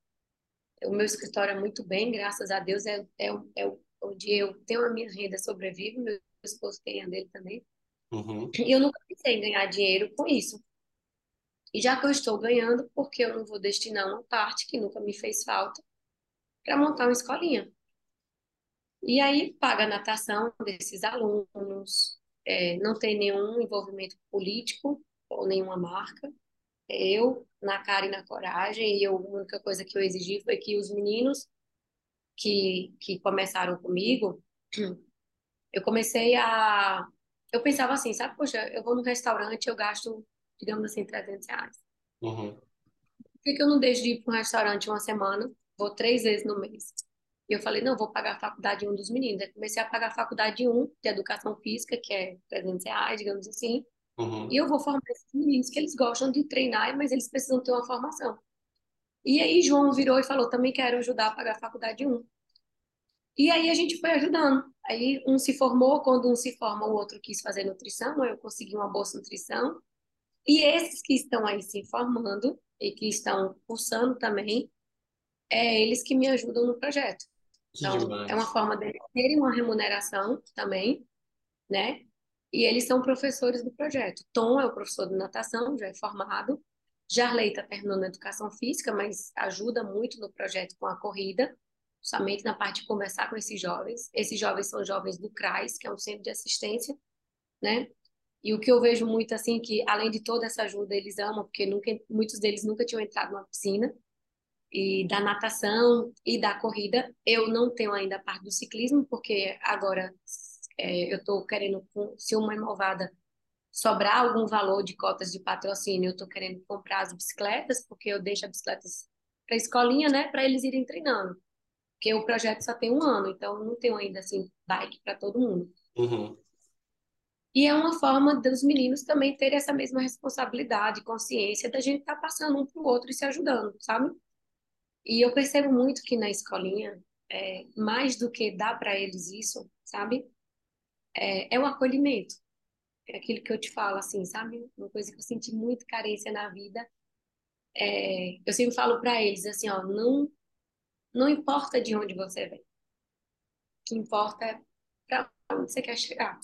S2: O meu escritório é muito bem, graças a Deus, é, é, é onde eu tenho a minha renda, sobrevivo, meu esposo tem a dele também.
S1: Uhum.
S2: E eu nunca pensei em ganhar dinheiro com isso. E já que eu estou ganhando, por que eu não vou destinar uma parte que nunca me fez falta para montar uma escolinha? E aí paga a natação desses alunos, é, não tem nenhum envolvimento político ou nenhuma marca. Eu, na cara e na coragem, e eu, a única coisa que eu exigi foi que os meninos que, que começaram comigo, eu comecei a. Eu pensava assim, sabe, poxa, eu vou no restaurante, eu gasto, digamos assim, 300 reais.
S1: Uhum.
S2: Por que, que eu não deixo de ir para um restaurante uma semana? Vou três vezes no mês. E eu falei, não, vou pagar a faculdade um dos meninos. Aí comecei a pagar a faculdade um de educação física, que é 300 reais, digamos assim.
S1: Uhum.
S2: E eu vou formar esses meninos que eles gostam de treinar, mas eles precisam ter uma formação. E aí João virou e falou, também quero ajudar a pagar a faculdade um. E aí a gente foi ajudando. Aí um se formou, quando um se forma, o outro quis fazer nutrição, eu consegui uma bolsa de nutrição. E esses que estão aí se formando e que estão cursando também, é eles que me ajudam no projeto. Então, é uma forma de terem uma remuneração também, né? E eles são professores do projeto. Tom é o professor de natação, já é formado. Jarley está terminando a educação física, mas ajuda muito no projeto com a corrida, somente na parte de conversar com esses jovens. Esses jovens são jovens do CRAS, que é um centro de assistência, né? E o que eu vejo muito assim que além de toda essa ajuda eles amam, porque nunca, muitos deles nunca tinham entrado numa piscina, e da natação e da corrida. Eu não tenho ainda a parte do ciclismo, porque agora é, eu estou querendo, se uma inovada sobrar algum valor de cotas de patrocínio, eu estou querendo comprar as bicicletas, porque eu deixo as bicicletas a escolinha, né, para eles irem treinando. Porque o projeto só tem um ano, então não tem ainda assim bike para todo mundo.
S1: Uhum.
S2: E é uma forma dos meninos também terem essa mesma responsabilidade, consciência da gente estar tá passando um para o outro e se ajudando, sabe? E eu percebo muito que na escolinha, é, mais do que dar para eles isso, sabe? É, é o acolhimento. É aquilo que eu te falo, assim, sabe? Uma coisa que eu senti muito carência na vida. É, eu sempre falo para eles, assim, ó, não, não importa de onde você vem. O que importa é para onde você quer chegar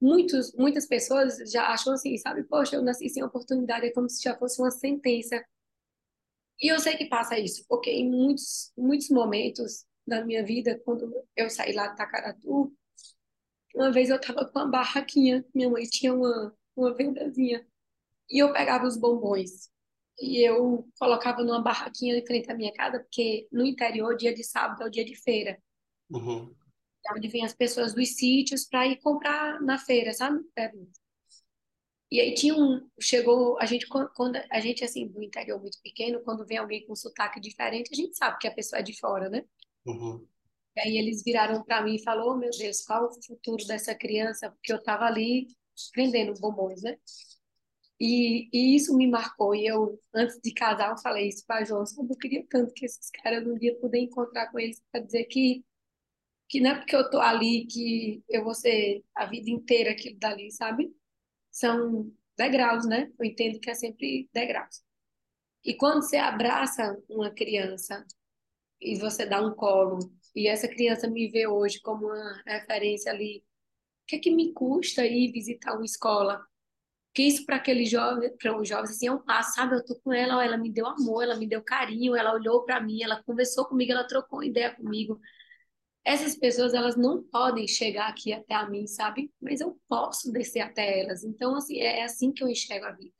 S2: muitos, muitas pessoas já acham assim, sabe? Poxa, eu nasci sem oportunidade, é como se já fosse uma sentença. E eu sei que passa isso, porque em muitos, muitos momentos da minha vida, quando eu saí lá de Tacaratu, uma vez eu estava com uma barraquinha, minha mãe tinha uma, uma vendazinha, e eu pegava os bombons. E eu colocava numa barraquinha em frente à minha casa, porque no interior, dia de sábado é o dia de feira.
S1: Uhum
S2: onde vêm as pessoas dos sítios para ir comprar na feira, sabe? E aí tinha um, chegou, a gente, quando a gente, assim, do interior muito pequeno, quando vem alguém com sotaque diferente, a gente sabe que a pessoa é de fora, né?
S1: Uhum.
S2: E aí eles viraram para mim e falou, oh, meu Deus, qual o futuro dessa criança? Porque eu tava ali vendendo bombons, né? E, e isso me marcou. E eu, antes de casar, eu falei isso para João, eu queria tanto que esses caras um dia poder encontrar com eles para dizer que que não é porque eu tô ali que eu vou ser a vida inteira aquilo dali, sabe? São degraus, né? Eu entendo que é sempre degraus. E quando você abraça uma criança e você dá um colo, e essa criança me vê hoje como uma referência ali, o que é que me custa ir visitar uma escola? Que isso para aquele jovem, para um jovem assim é um passo, sabe? Eu tô com ela, ela me deu amor, ela me deu carinho, ela olhou para mim, ela conversou comigo, ela trocou ideia comigo essas pessoas elas não podem chegar aqui até a mim, sabe? Mas eu posso descer até elas. Então, assim, é, é assim que eu enxergo a vida.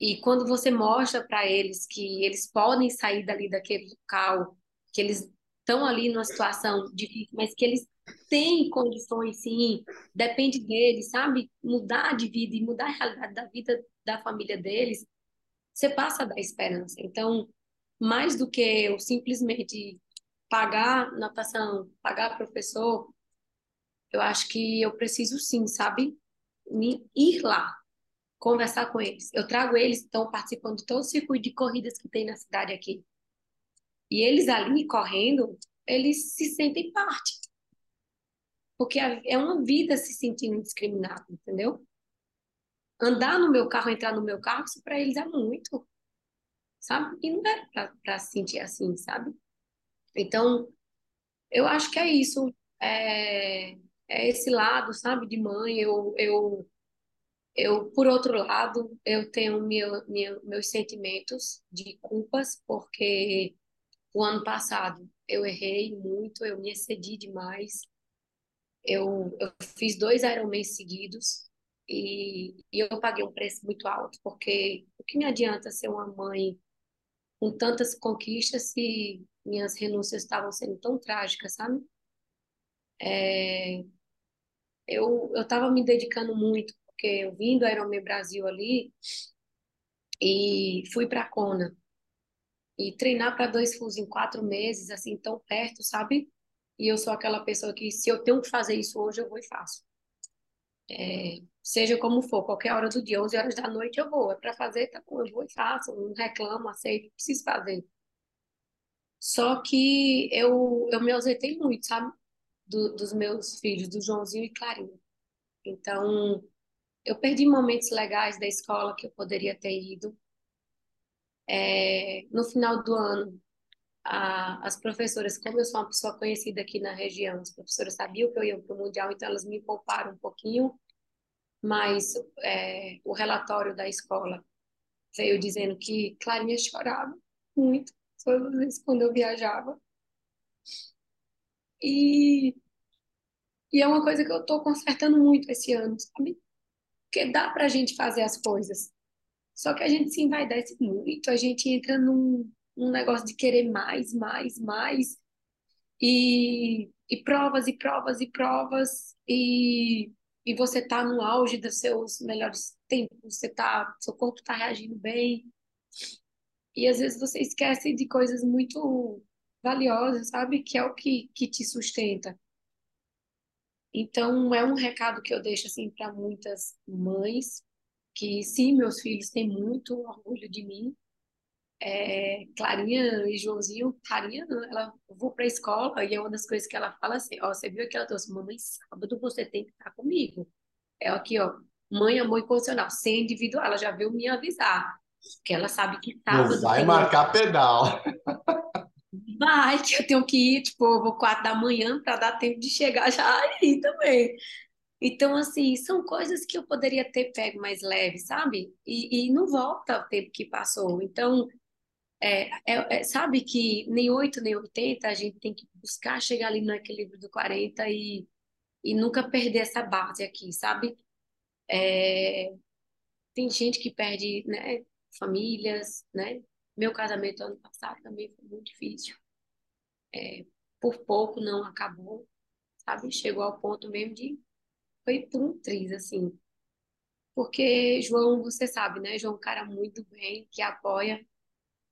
S2: E quando você mostra para eles que eles podem sair dali daquele local, que eles estão ali numa situação difícil, mas que eles têm condições, sim, depende deles, sabe? Mudar de vida e mudar a realidade da vida da família deles, você passa a dar esperança. Então, mais do que eu simplesmente pagar natação, pagar professor, eu acho que eu preciso sim, sabe? Ir lá, conversar com eles. Eu trago eles, estão participando de todo o circuito de corridas que tem na cidade aqui. E eles ali correndo, eles se sentem parte. Porque é uma vida se sentindo discriminado, entendeu? Andar no meu carro, entrar no meu carro, isso para eles é muito, sabe? E não era para se sentir assim, sabe? Então, eu acho que é isso. É, é esse lado, sabe, de mãe. Eu, eu, eu, por outro lado, eu tenho meu, meu, meus sentimentos de culpas, porque o ano passado eu errei muito, eu me excedi demais. Eu, eu fiz dois Ironmans seguidos e, e eu paguei um preço muito alto, porque o que me adianta ser uma mãe com tantas conquistas se minhas renúncias estavam sendo tão trágicas, sabe? É, eu eu estava me dedicando muito porque eu vim do Ironman Brasil ali e fui para Kona e treinar para dois fulls em quatro meses assim tão perto, sabe? E eu sou aquela pessoa que se eu tenho que fazer isso hoje eu vou e faço. É, seja como for, qualquer hora do dia, 11 horas da noite eu vou, é para fazer, tá bom, eu vou e faço, não reclamo, aceito, preciso fazer. Só que eu, eu me ausentei muito, sabe? Do, dos meus filhos, do Joãozinho e Clarinha. Então, eu perdi momentos legais da escola que eu poderia ter ido. É, no final do ano, a, as professoras, como eu sou uma pessoa conhecida aqui na região, as professoras sabiam que eu ia para o Mundial, então elas me pouparam um pouquinho, mas é, o relatório da escola veio dizendo que Clarinha chorava muito todas as vezes quando eu viajava. E, e é uma coisa que eu estou consertando muito esse ano, sabe? Porque dá para a gente fazer as coisas. Só que a gente se envaidece muito, a gente entra num, num negócio de querer mais, mais, mais. E, e provas, e provas, e provas. E, e você tá no auge dos seus melhores tempos, você tá, seu corpo está reagindo bem E às vezes você esquece de coisas muito valiosas, sabe? Que é o que, que te sustenta. Então, é um recado que eu deixo assim para muitas mães, que sim, meus filhos têm muito orgulho de mim. É, Clarinha e Joãozinho, Clarinha, ela vou para a escola e é uma das coisas que ela fala assim, ó, você viu que ela trouxe, mamãe, sábado você tem que estar comigo. É aqui, ó, mãe, amor incondicional, sem individual, ela já veio me avisar, que ela sabe que sábado...
S1: Não vai marcar pedal.
S2: Vai, que eu tenho que ir, tipo, eu vou quatro da manhã para dar tempo de chegar já aí também. Então, assim, são coisas que eu poderia ter pego mais leve, sabe? E, e não volta o tempo que passou. Então, é, é, é, sabe que nem 8 nem 80 a gente tem que buscar chegar ali no equilíbrio do 40 e, e nunca perder essa base aqui, sabe? É, tem gente que perde, né, famílias, né? Meu casamento ano passado também foi muito difícil. É, por pouco não acabou, sabe? Chegou ao ponto mesmo de. Foi por um triz, assim. Porque João, você sabe, né? João é um cara muito bem, que apoia.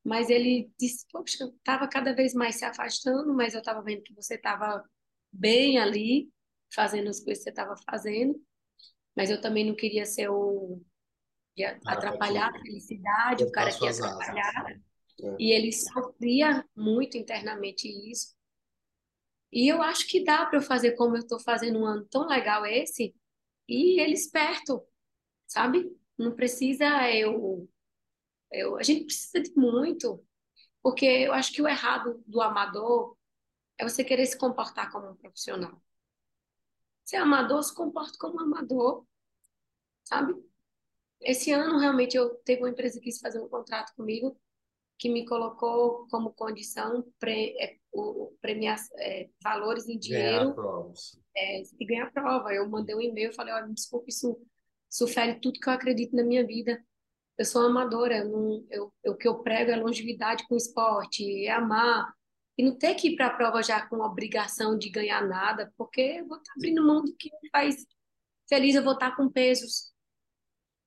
S2: Mas ele disse, poxa, eu estava cada vez mais se afastando, mas eu estava vendo que você estava bem ali, fazendo as coisas que você estava fazendo. Mas eu também não queria ser o atrapalhar a felicidade, o cara que ia atrapalhar. É. E ele sofria muito internamente isso. E eu acho que dá para eu fazer como eu estou fazendo um ano tão legal esse, e ele esperto, sabe? Não precisa eu, eu. A gente precisa de muito, porque eu acho que o errado do amador é você querer se comportar como um profissional. Se é amador, se comporta como um amador, sabe? Esse ano, realmente, eu teve uma empresa que quis fazer um contrato comigo que me colocou como condição pre, é, o, premiar é, valores em dinheiro é, e ganhar prova. Eu mandei um e-mail, falei, olha, desculpa, isso, isso fere tudo que eu acredito na minha vida. Eu sou amadora, eu não, eu, eu, o que eu prego é longevidade com esporte, é amar. E não ter que ir para a prova já com obrigação de ganhar nada, porque eu vou estar abrindo mão do que me faz feliz, eu vou estar com pesos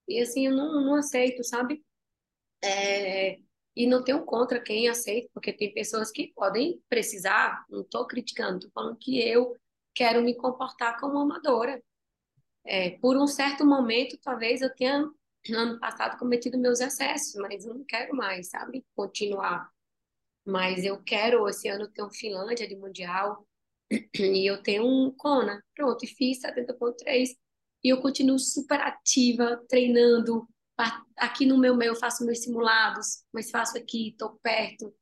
S2: e assim, eu não, não aceito, sabe? É, e não tenho contra quem aceita, porque tem pessoas que podem precisar, não estou criticando, estou falando que eu quero me comportar como amadora. É, por um certo momento, talvez eu tenha, no ano passado, cometido meus excessos, mas eu não quero mais, sabe? Continuar. Mas eu quero, esse ano, ter um Finlândia de Mundial, e eu tenho um Kona, pronto, e fiz 70.3 e eu continuo super ativa, treinando. Aqui no meu meio eu faço meus simulados, mas faço aqui, estou perto,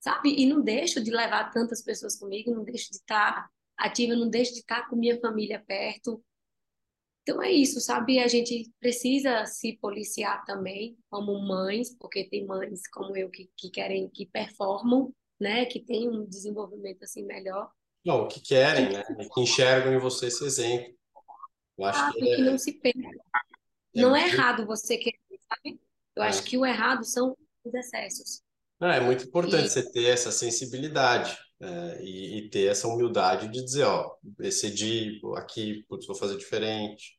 S2: sabe? E não deixo de levar tantas pessoas comigo, não deixo de estar ativa, não deixo de estar com minha família perto. Então é isso, sabe? A gente precisa se policiar também como mães, porque tem mães como eu que, que querem, que performam, né? Que tem um desenvolvimento assim melhor.
S1: Não, que querem, né? Que enxergam em você esse exemplo.
S2: Eu acho ah, que, é... que não se perca. É não é errado você querer, sabe? Eu é. acho que o errado são os excessos.
S1: Não, é muito importante e... você ter essa sensibilidade é, e, e, ter essa humildade de dizer, ó, decidi aqui, putz, vou fazer diferente.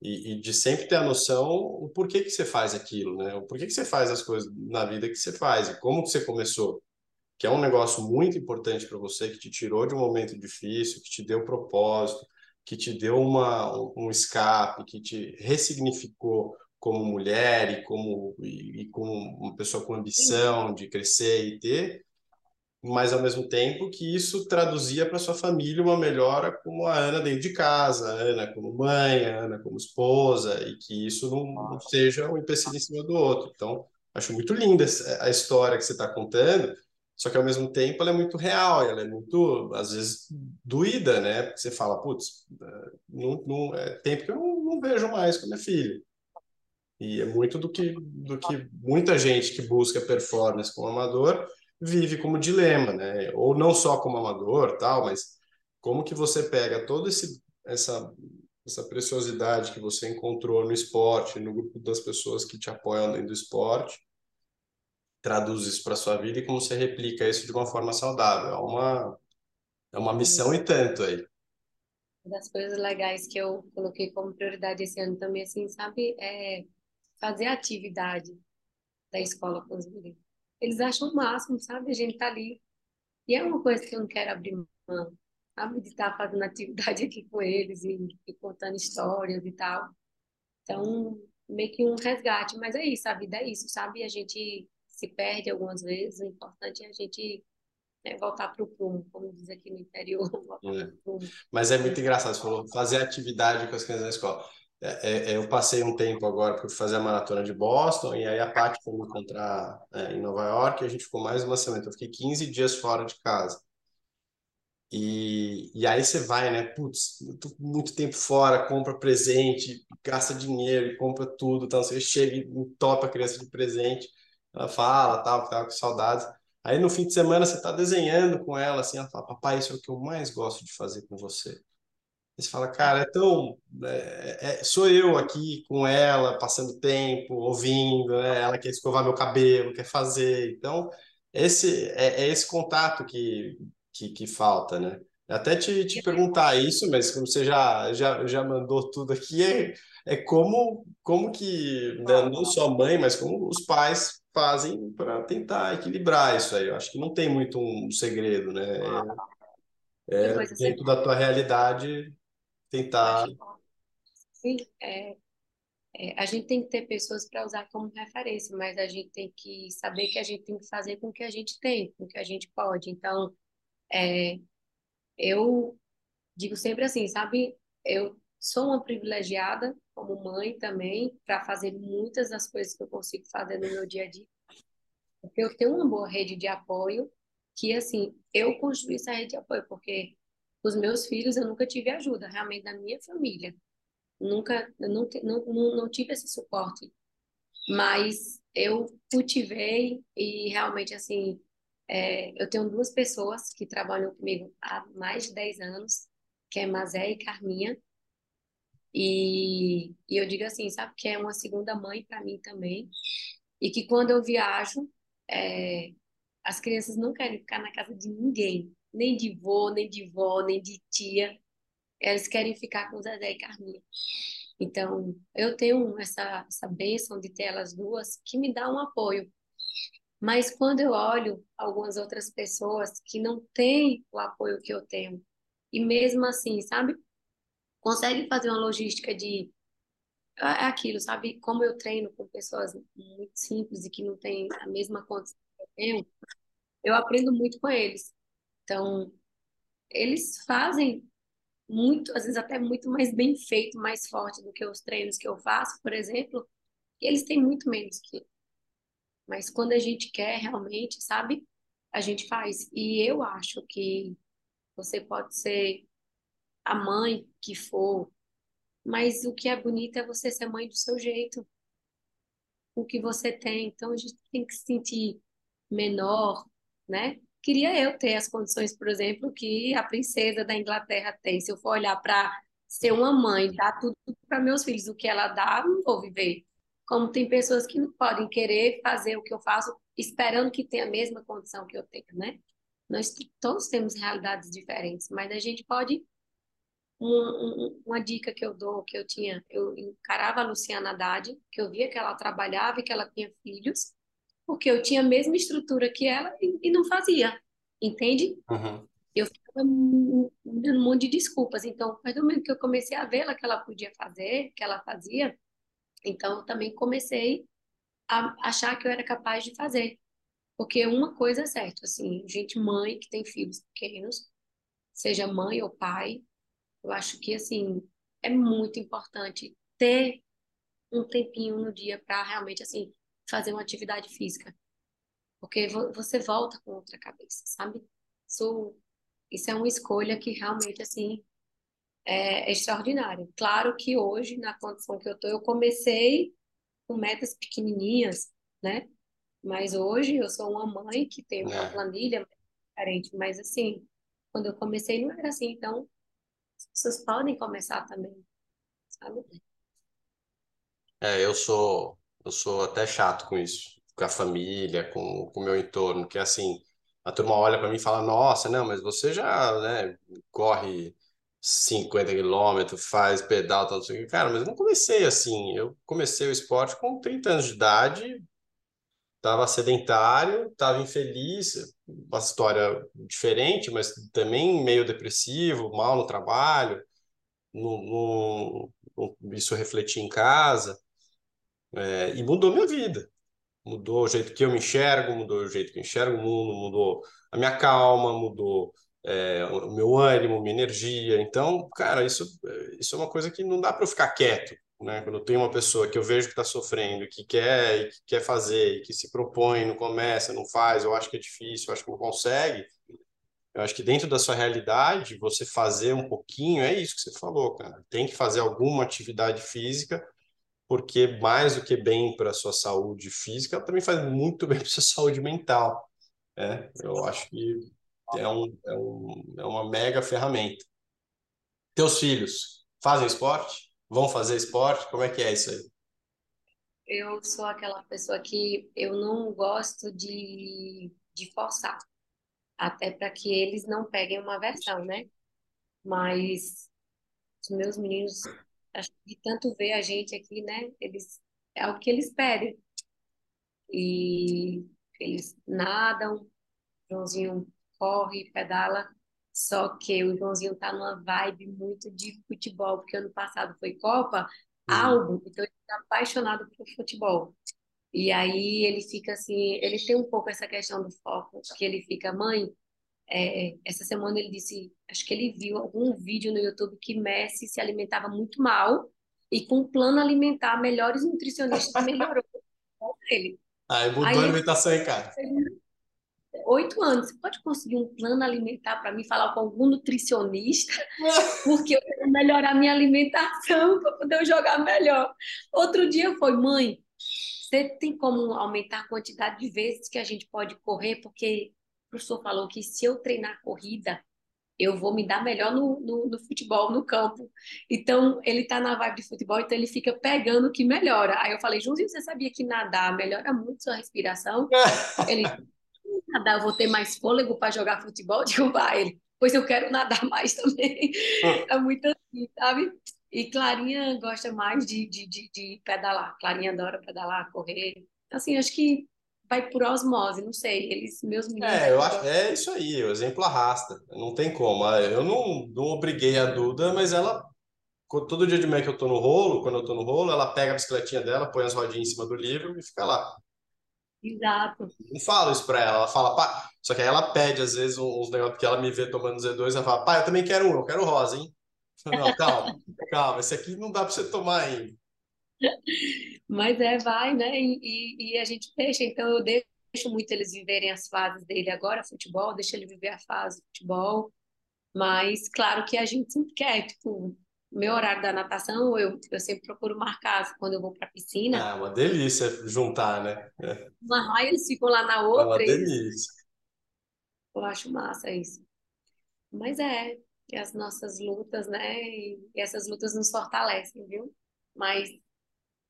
S1: E, e, de sempre ter a noção o porquê que você faz aquilo, né? O porquê que você faz as coisas na vida que você faz e como que você começou. Que é um negócio muito importante para você, que te tirou de um momento difícil, que te deu propósito, que te deu uma, um escape, que te ressignificou como mulher e como, e, e como uma pessoa com ambição de crescer e ter, mas ao mesmo tempo que isso traduzia para sua família uma melhora como a Ana dentro de casa, a Ana como mãe, a Ana como esposa, e que isso não, não seja um empecilho em cima do outro. Então, acho muito linda a história que você está contando, só que ao mesmo tempo ela é muito real, ela é muito, às vezes, doída, né? Porque você fala, putz, é, não, não, é tempo que eu não, não vejo mais com minha filha. E é muito do que, do que muita gente que busca performance como amador vive como dilema, né? Ou não só como amador, tal, mas como que você pega toda essa, essa preciosidade que você encontrou no esporte, no grupo das pessoas que te apoiam dentro do esporte, traduz isso para sua vida e como você replica isso de uma forma saudável. É uma, é uma missão e tanto aí.
S2: Uma das coisas legais que eu coloquei como prioridade esse ano também, assim, sabe, é fazer atividade da escola com os meninos. eles acham o máximo, sabe? A gente tá ali. E é uma coisa que eu não quero abrir mão, sabe? De estar fazendo atividade aqui com eles e, e contando histórias e tal. Então, meio que um resgate, mas é isso, a vida é isso, sabe? A gente se perde algumas vezes, o importante é a gente né, voltar para o prumo, como diz aqui no interior.
S1: É. Mas é muito engraçado, você falou fazer atividade com as crianças na escola. É, é, é, eu passei um tempo agora para fazer a maratona de Boston, e aí a Paty foi me encontrar é, em Nova York, e a gente ficou mais uma semana. Então, eu fiquei 15 dias fora de casa. E, e aí você vai, né? Putz, muito, muito tempo fora, compra presente, gasta dinheiro e compra tudo. Então você chega e topa a criança de presente, ela fala, tal, tá com saudades. Aí no fim de semana você está desenhando com ela, assim, ela fala, papai, isso é o que eu mais gosto de fazer com você. Você fala, cara, é tão. É, é, sou eu aqui com ela, passando tempo, ouvindo, né? Ela quer escovar meu cabelo, quer fazer. Então, esse é, é esse contato que, que, que falta, né? Até te, te perguntar isso, mas como você já, já, já mandou tudo aqui, é, é como, como que, né, não só mãe, mas como os pais fazem para tentar equilibrar isso aí. Eu acho que não tem muito um segredo, né? É, é dentro da tua realidade, tentar.
S2: Sim, é, é, a gente tem que ter pessoas para usar como referência, mas a gente tem que saber que a gente tem que fazer com o que a gente tem, com o que a gente pode. Então, é, eu digo sempre assim, sabe? Eu sou uma privilegiada como mãe também para fazer muitas das coisas que eu consigo fazer no meu dia a dia. Porque eu tenho uma boa rede de apoio que, assim, eu construí essa rede de apoio, porque os meus filhos, eu nunca tive ajuda, realmente, da minha família. Nunca, não, não, não tive esse suporte. Mas eu cultivei e realmente, assim, é, eu tenho duas pessoas que trabalham comigo há mais de 10 anos, que é Mazé e Carminha. E, e eu digo assim, sabe, que é uma segunda mãe para mim também. E que quando eu viajo, é, as crianças não querem ficar na casa de ninguém nem de vô, nem de vó, nem de tia. Eles querem ficar com Zezé e Carminha. Então, eu tenho essa, essa bênção de ter elas duas que me dá um apoio. Mas quando eu olho algumas outras pessoas que não têm o apoio que eu tenho, e mesmo assim, sabe, conseguem fazer uma logística de. É, é aquilo, sabe? Como eu treino com pessoas muito simples e que não têm a mesma condição que eu tenho, eu aprendo muito com eles. Então, eles fazem muito, às vezes até muito mais bem feito, mais forte do que os treinos que eu faço, por exemplo, e eles têm muito menos que. Mas quando a gente quer realmente, sabe? A gente faz. E eu acho que você pode ser a mãe que for, mas o que é bonito é você ser mãe do seu jeito, o que você tem. Então a gente tem que se sentir menor, né? queria eu ter as condições, por exemplo, que a princesa da Inglaterra tem. Se eu for olhar para ser uma mãe, dar tudo para meus filhos, o que ela dá, não vou viver. Como tem pessoas que não podem querer fazer o que eu faço, esperando que tenha a mesma condição que eu tenho, né? Nós todos temos realidades diferentes, mas a gente pode. Um, um, uma dica que eu dou, que eu tinha, eu encarava a Luciana Haddad, que eu via que ela trabalhava e que ela tinha filhos, porque eu tinha a mesma estrutura que ela e, e não fazia, entende?
S1: Uhum.
S2: Eu ficava dando um monte de desculpas. Então, partir do momento que eu comecei a vê-la que ela podia fazer, que ela fazia, então eu também comecei a achar que eu era capaz de fazer. Porque uma coisa é certa, assim, gente mãe que tem filhos pequenos, seja mãe ou pai, eu acho que, assim, é muito importante ter um tempinho no dia para realmente, assim, fazer uma atividade física. Porque você volta com outra cabeça, sabe? Isso, isso é uma escolha que realmente, assim, é, é extraordinária. Claro que hoje, na condição que eu tô, eu comecei com metas pequenininhas, né? Mas hoje eu sou uma mãe que tem uma é. planilha diferente. Mas, assim, quando eu comecei não era assim. Então, as pessoas podem começar também, sabe?
S1: É, eu sou eu sou até chato com isso, com a família, com, com o meu entorno, que assim, a turma olha para mim e fala, nossa, não, mas você já, né, corre 50 quilômetros, faz pedal, tal, o que. Cara, mas eu não comecei assim, eu comecei o esporte com 30 anos de idade, estava sedentário, estava infeliz, uma história diferente, mas também meio depressivo, mal no trabalho, no, no, no isso refletia em casa, é, e mudou minha vida. Mudou o jeito que eu me enxergo, mudou o jeito que eu enxergo o mundo, mudou a minha calma, mudou é, o meu ânimo, minha energia. Então, cara, isso, isso é uma coisa que não dá para eu ficar quieto. Né? Quando eu tenho uma pessoa que eu vejo que está sofrendo, que quer, que quer fazer, que se propõe, não começa, não faz, eu acho que é difícil, eu acho que não consegue. Eu acho que dentro da sua realidade, você fazer um pouquinho, é isso que você falou, cara. Tem que fazer alguma atividade física, porque mais do que bem para a sua saúde física, também faz muito bem para a sua saúde mental. Né? Eu acho que é, um, é, um, é uma mega ferramenta. Teus filhos fazem esporte? Vão fazer esporte? Como é que é isso aí?
S2: Eu sou aquela pessoa que eu não gosto de, de forçar, até para que eles não peguem uma versão, né? Mas os meus meninos, acho que de tanto ver a gente aqui, né? Eles é o que eles pedem. E eles nadam, Joãozinho corre, pedala, só que o Joãozinho tá numa vibe muito de futebol, porque ano passado foi Copa, uhum. álbum, então ele tá apaixonado por futebol. E aí ele fica assim, ele tem um pouco essa questão do foco, que ele fica, mãe, é, essa semana ele disse, acho que ele viu algum vídeo no YouTube que Messi se alimentava muito mal e com plano alimentar, melhores nutricionistas melhorou ele.
S1: Aí mudou aí, a alimentação em casa. Ele,
S2: oito anos, você pode conseguir um plano alimentar para mim, falar com algum nutricionista, porque eu quero melhorar minha alimentação para poder jogar melhor. Outro dia foi, mãe, você tem como aumentar a quantidade de vezes que a gente pode correr? Porque o professor falou que se eu treinar corrida, eu vou me dar melhor no, no, no futebol, no campo. Então, ele está na vibe de futebol, então ele fica pegando o que melhora. Aí eu falei, Joãozinho, você sabia que nadar melhora muito sua respiração? ele, nadar, eu vou ter mais fôlego para jogar futebol? Digo, vai, ele, pois eu quero nadar mais também. Ah. É muito assim, sabe? E Clarinha gosta mais de, de, de, de pedalar. Clarinha adora pedalar, correr. Assim, acho que vai por osmose, não sei. Eles, meus meninos.
S1: É, eu acho, é isso aí, o exemplo arrasta. Não tem como. Ah, eu não, não obriguei a Duda, mas ela. Todo dia de manhã que eu tô no rolo, quando eu tô no rolo, ela pega a bicicletinha dela, põe as rodinhas em cima do livro e fica lá.
S2: Exato.
S1: Não falo isso pra ela, ela fala, pá. Só que aí ela pede, às vezes, uns negócios que ela me vê tomando Z2, ela fala, pai, eu também quero um, eu quero rosa, hein? Não, calma, calma, esse aqui não dá pra você tomar ainda.
S2: Mas é, vai, né? E, e, a gente deixa, então eu deixo muito eles viverem as fases dele agora, futebol, deixa ele viver a fase futebol. Mas claro que a gente sempre quer, tipo, meu horário da natação, eu, eu sempre procuro marcar quando eu vou para a piscina.
S1: Ah, uma delícia juntar, né?
S2: É. Uma raia, eles ficam lá na outra. É
S1: uma delícia.
S2: Eu acho massa isso. Mas é, é as nossas lutas, né? E essas lutas nos fortalecem, viu? Mas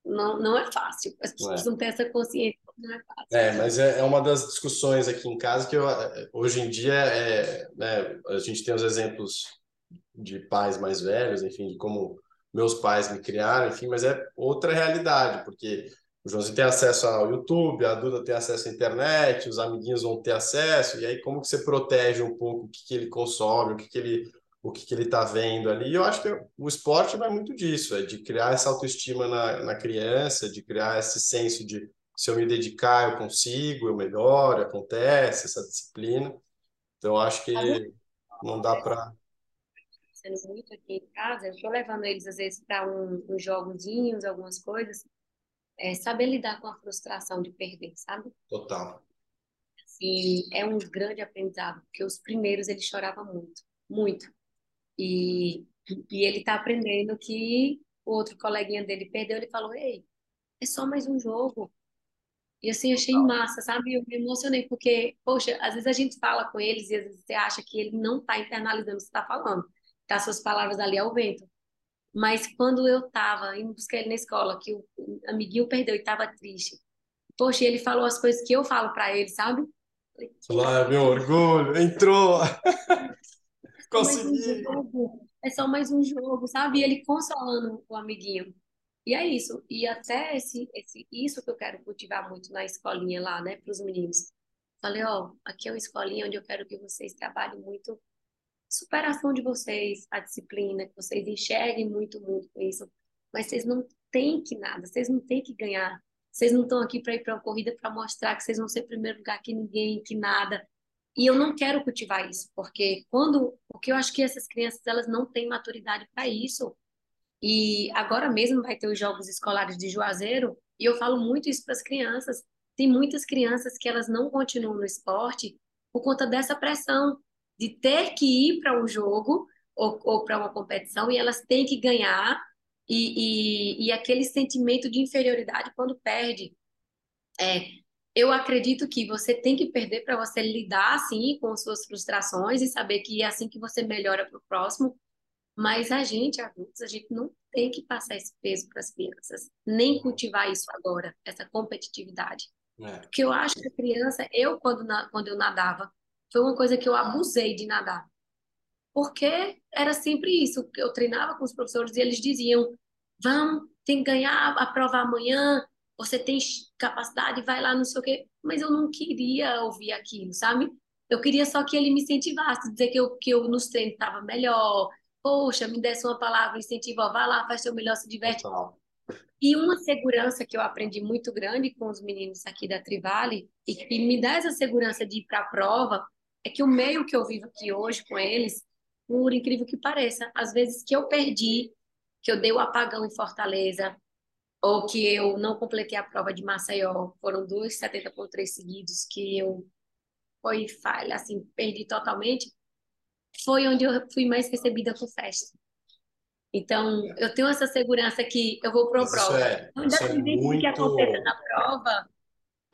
S2: não, não é fácil. As pessoas não, é. essa consciência, não é fácil.
S1: É, mas é, é uma das discussões aqui em casa que eu, hoje em dia é, né, a gente tem os exemplos de pais mais velhos, enfim, de como meus pais me criaram, enfim, mas é outra realidade, porque o Joãozinho tem acesso ao YouTube, a Duda tem acesso à internet, os amiguinhos vão ter acesso, e aí como que você protege um pouco o que, que ele consome, o que, que ele o que, que ele está vendo ali. E eu acho que o esporte vai muito disso, é de criar essa autoestima na, na criança, de criar esse senso de se eu me dedicar, eu consigo, eu melhoro, acontece, essa disciplina. Então, eu acho que não dá para
S2: acontecendo muito aqui em casa, eu estou levando eles às vezes para um, uns jogozinhos, algumas coisas, é saber lidar com a frustração de perder, sabe?
S1: Total.
S2: Assim, é um grande aprendizado, porque os primeiros ele chorava muito, muito. E, e ele está aprendendo que o outro coleguinha dele perdeu, ele falou, ei, é só mais um jogo. E assim, achei massa, sabe? Eu me emocionei, porque, poxa, às vezes a gente fala com eles e às vezes você acha que ele não está internalizando o que você está falando tá suas palavras ali ao vento. Mas quando eu tava indo buscar ele na escola, que o amiguinho perdeu e tava triste, poxa, ele falou as coisas que eu falo para ele, sabe?
S1: Lá, meu orgulho, entrou! Consegui!
S2: É só mais um jogo, sabe? E ele consolando o amiguinho. E é isso. E até esse, esse, isso que eu quero cultivar muito na escolinha lá, né, para os meninos. Falei, ó, aqui é uma escolinha onde eu quero que vocês trabalhem muito superação de vocês, a disciplina, que vocês enxerguem muito, muito com isso. Mas vocês não têm que nada, vocês não têm que ganhar. Vocês não estão aqui para ir para uma corrida para mostrar que vocês vão ser primeiro lugar que ninguém, que nada. E eu não quero cultivar isso, porque quando, porque eu acho que essas crianças elas não têm maturidade para isso. E agora mesmo vai ter os jogos escolares de Juazeiro, e eu falo muito isso para as crianças. Tem muitas crianças que elas não continuam no esporte por conta dessa pressão de ter que ir para um jogo ou, ou para uma competição e elas têm que ganhar e, e, e aquele sentimento de inferioridade quando perde. É, eu acredito que você tem que perder para você lidar assim com suas frustrações e saber que é assim que você melhora para o próximo. Mas a gente, adultos, a gente não tem que passar esse peso para as crianças, nem cultivar isso agora, essa competitividade. É. Porque eu acho que a criança, eu quando, na, quando eu nadava, foi uma coisa que eu abusei de nadar. Porque era sempre isso. Eu treinava com os professores e eles diziam: vamos, tem que ganhar a prova amanhã, você tem capacidade, vai lá, não sei o quê. Mas eu não queria ouvir aquilo, sabe? Eu queria só que ele me incentivasse, dizer que eu, que eu nos treinos estava melhor. Poxa, me desse uma palavra incentiva, vai lá, faz seu melhor, se diverte. E uma segurança que eu aprendi muito grande com os meninos aqui da Trivale, e que me dá essa segurança de ir para a prova, é que o meio que eu vivo aqui hoje com eles, por incrível que pareça, às vezes que eu perdi, que eu dei o apagão em Fortaleza, ou que eu não completei a prova de Maceió, foram dois 70.3 seguidos que eu foi falha, assim, perdi totalmente, foi onde eu fui mais recebida com festa. Então, eu tenho essa segurança que eu vou para a prova.
S1: É, Independente é muito... do que
S2: aconteça na prova,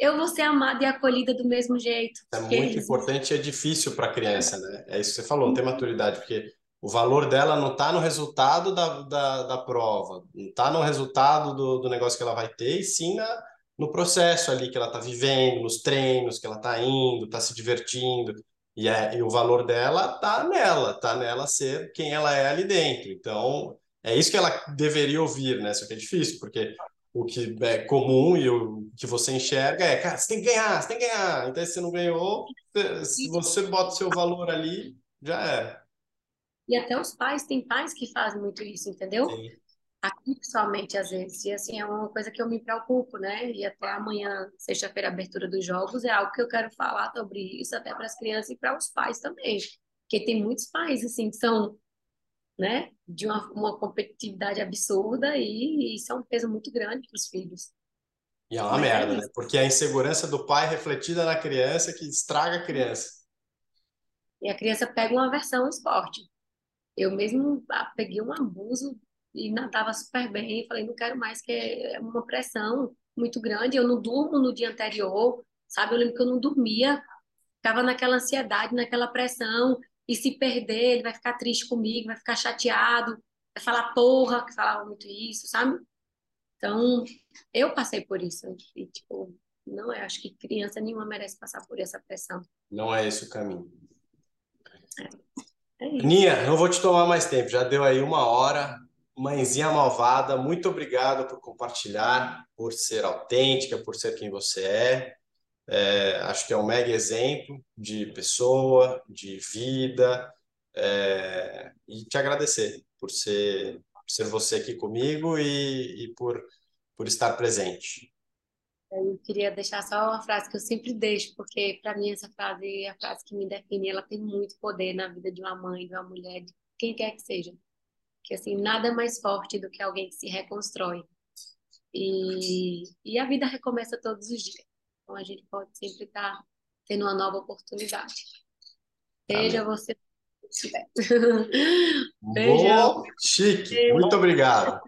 S2: eu vou ser amada e acolhida do mesmo jeito.
S1: É muito eles... importante e é difícil para a criança, né? É isso que você falou, não tem maturidade, porque o valor dela não está no resultado da, da, da prova, não está no resultado do, do negócio que ela vai ter, e sim na, no processo ali que ela está vivendo, nos treinos que ela está indo, está se divertindo. E, é, e o valor dela está nela, está nela ser quem ela é ali dentro. Então, é isso que ela deveria ouvir, né? Só que é difícil, porque o que é comum e o que você enxerga é, cara, você tem que ganhar, você tem que ganhar. Então, se você não ganhou, se você bota o seu valor ali, já é.
S2: E até os pais, tem pais que fazem muito isso, entendeu? Sim. Aqui, pessoalmente, às vezes. E, assim, é uma coisa que eu me preocupo, né? E até amanhã, sexta-feira, abertura dos jogos, é algo que eu quero falar sobre isso, até para as crianças e para os pais também. Porque tem muitos pais, assim, que são né? De uma, uma competitividade absurda e, e isso é um peso muito grande para os filhos.
S1: E é uma Mas é merda, é né? Porque a insegurança do pai refletida na criança que estraga a criança.
S2: E a criança pega uma versão esporte. Eu mesmo ah, peguei um abuso e nadava super bem. Falei, não quero mais, que é uma pressão muito grande. Eu não durmo no dia anterior, sabe? Eu lembro que eu não dormia, ficava naquela ansiedade, naquela pressão. E se perder, ele vai ficar triste comigo, vai ficar chateado, vai falar porra, que falava muito isso, sabe? Então, eu passei por isso. E, tipo, não é, acho que criança nenhuma merece passar por essa pressão.
S1: Não é esse o caminho. É. É Ninha, não vou te tomar mais tempo, já deu aí uma hora. Mãezinha malvada, muito obrigado por compartilhar, por ser autêntica, por ser quem você é. É, acho que é um mega exemplo de pessoa, de vida, é, e te agradecer por ser, por ser você aqui comigo e, e por, por estar presente.
S2: Eu queria deixar só uma frase que eu sempre deixo, porque para mim essa frase é a frase que me define, ela tem muito poder na vida de uma mãe, de uma mulher, de quem quer que seja. Que assim, nada é mais forte do que alguém que se reconstrói. E, e a vida recomeça todos os dias. Então a gente pode sempre estar tá tendo uma nova oportunidade. Seja Amém. você.
S1: Beijo. Chique. Beijo. Muito obrigado.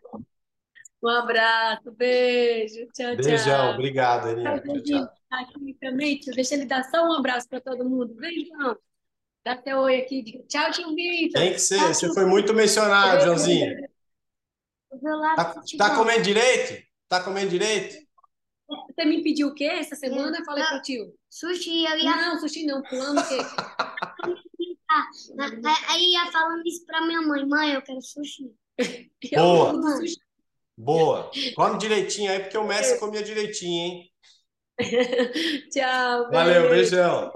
S2: Um abraço, beijo. Tchau,
S1: Beijão, tchau. Beijão, obrigado, Aninha. Tchau, tchau.
S2: Aqui também, deixa ele dar só um abraço para todo mundo. Beijão. Dá até oi aqui. Tchau, tio Vitor.
S1: Tem que ser, tchau, você foi muito mencionado, Joãozinho. Tá, tá comendo direito? Tá comendo direito?
S2: Você me pediu o quê essa semana? Eu falei pro tio.
S3: Sushi, eu ia.
S2: Não, sushi não, pulando o quê?
S3: Aí ia falando isso pra minha mãe. Mãe, eu quero sushi.
S1: Boa. Sushi. Boa. Come direitinho aí, porque o Messi comia direitinho, hein?
S2: Tchau.
S1: Valeu, beijão.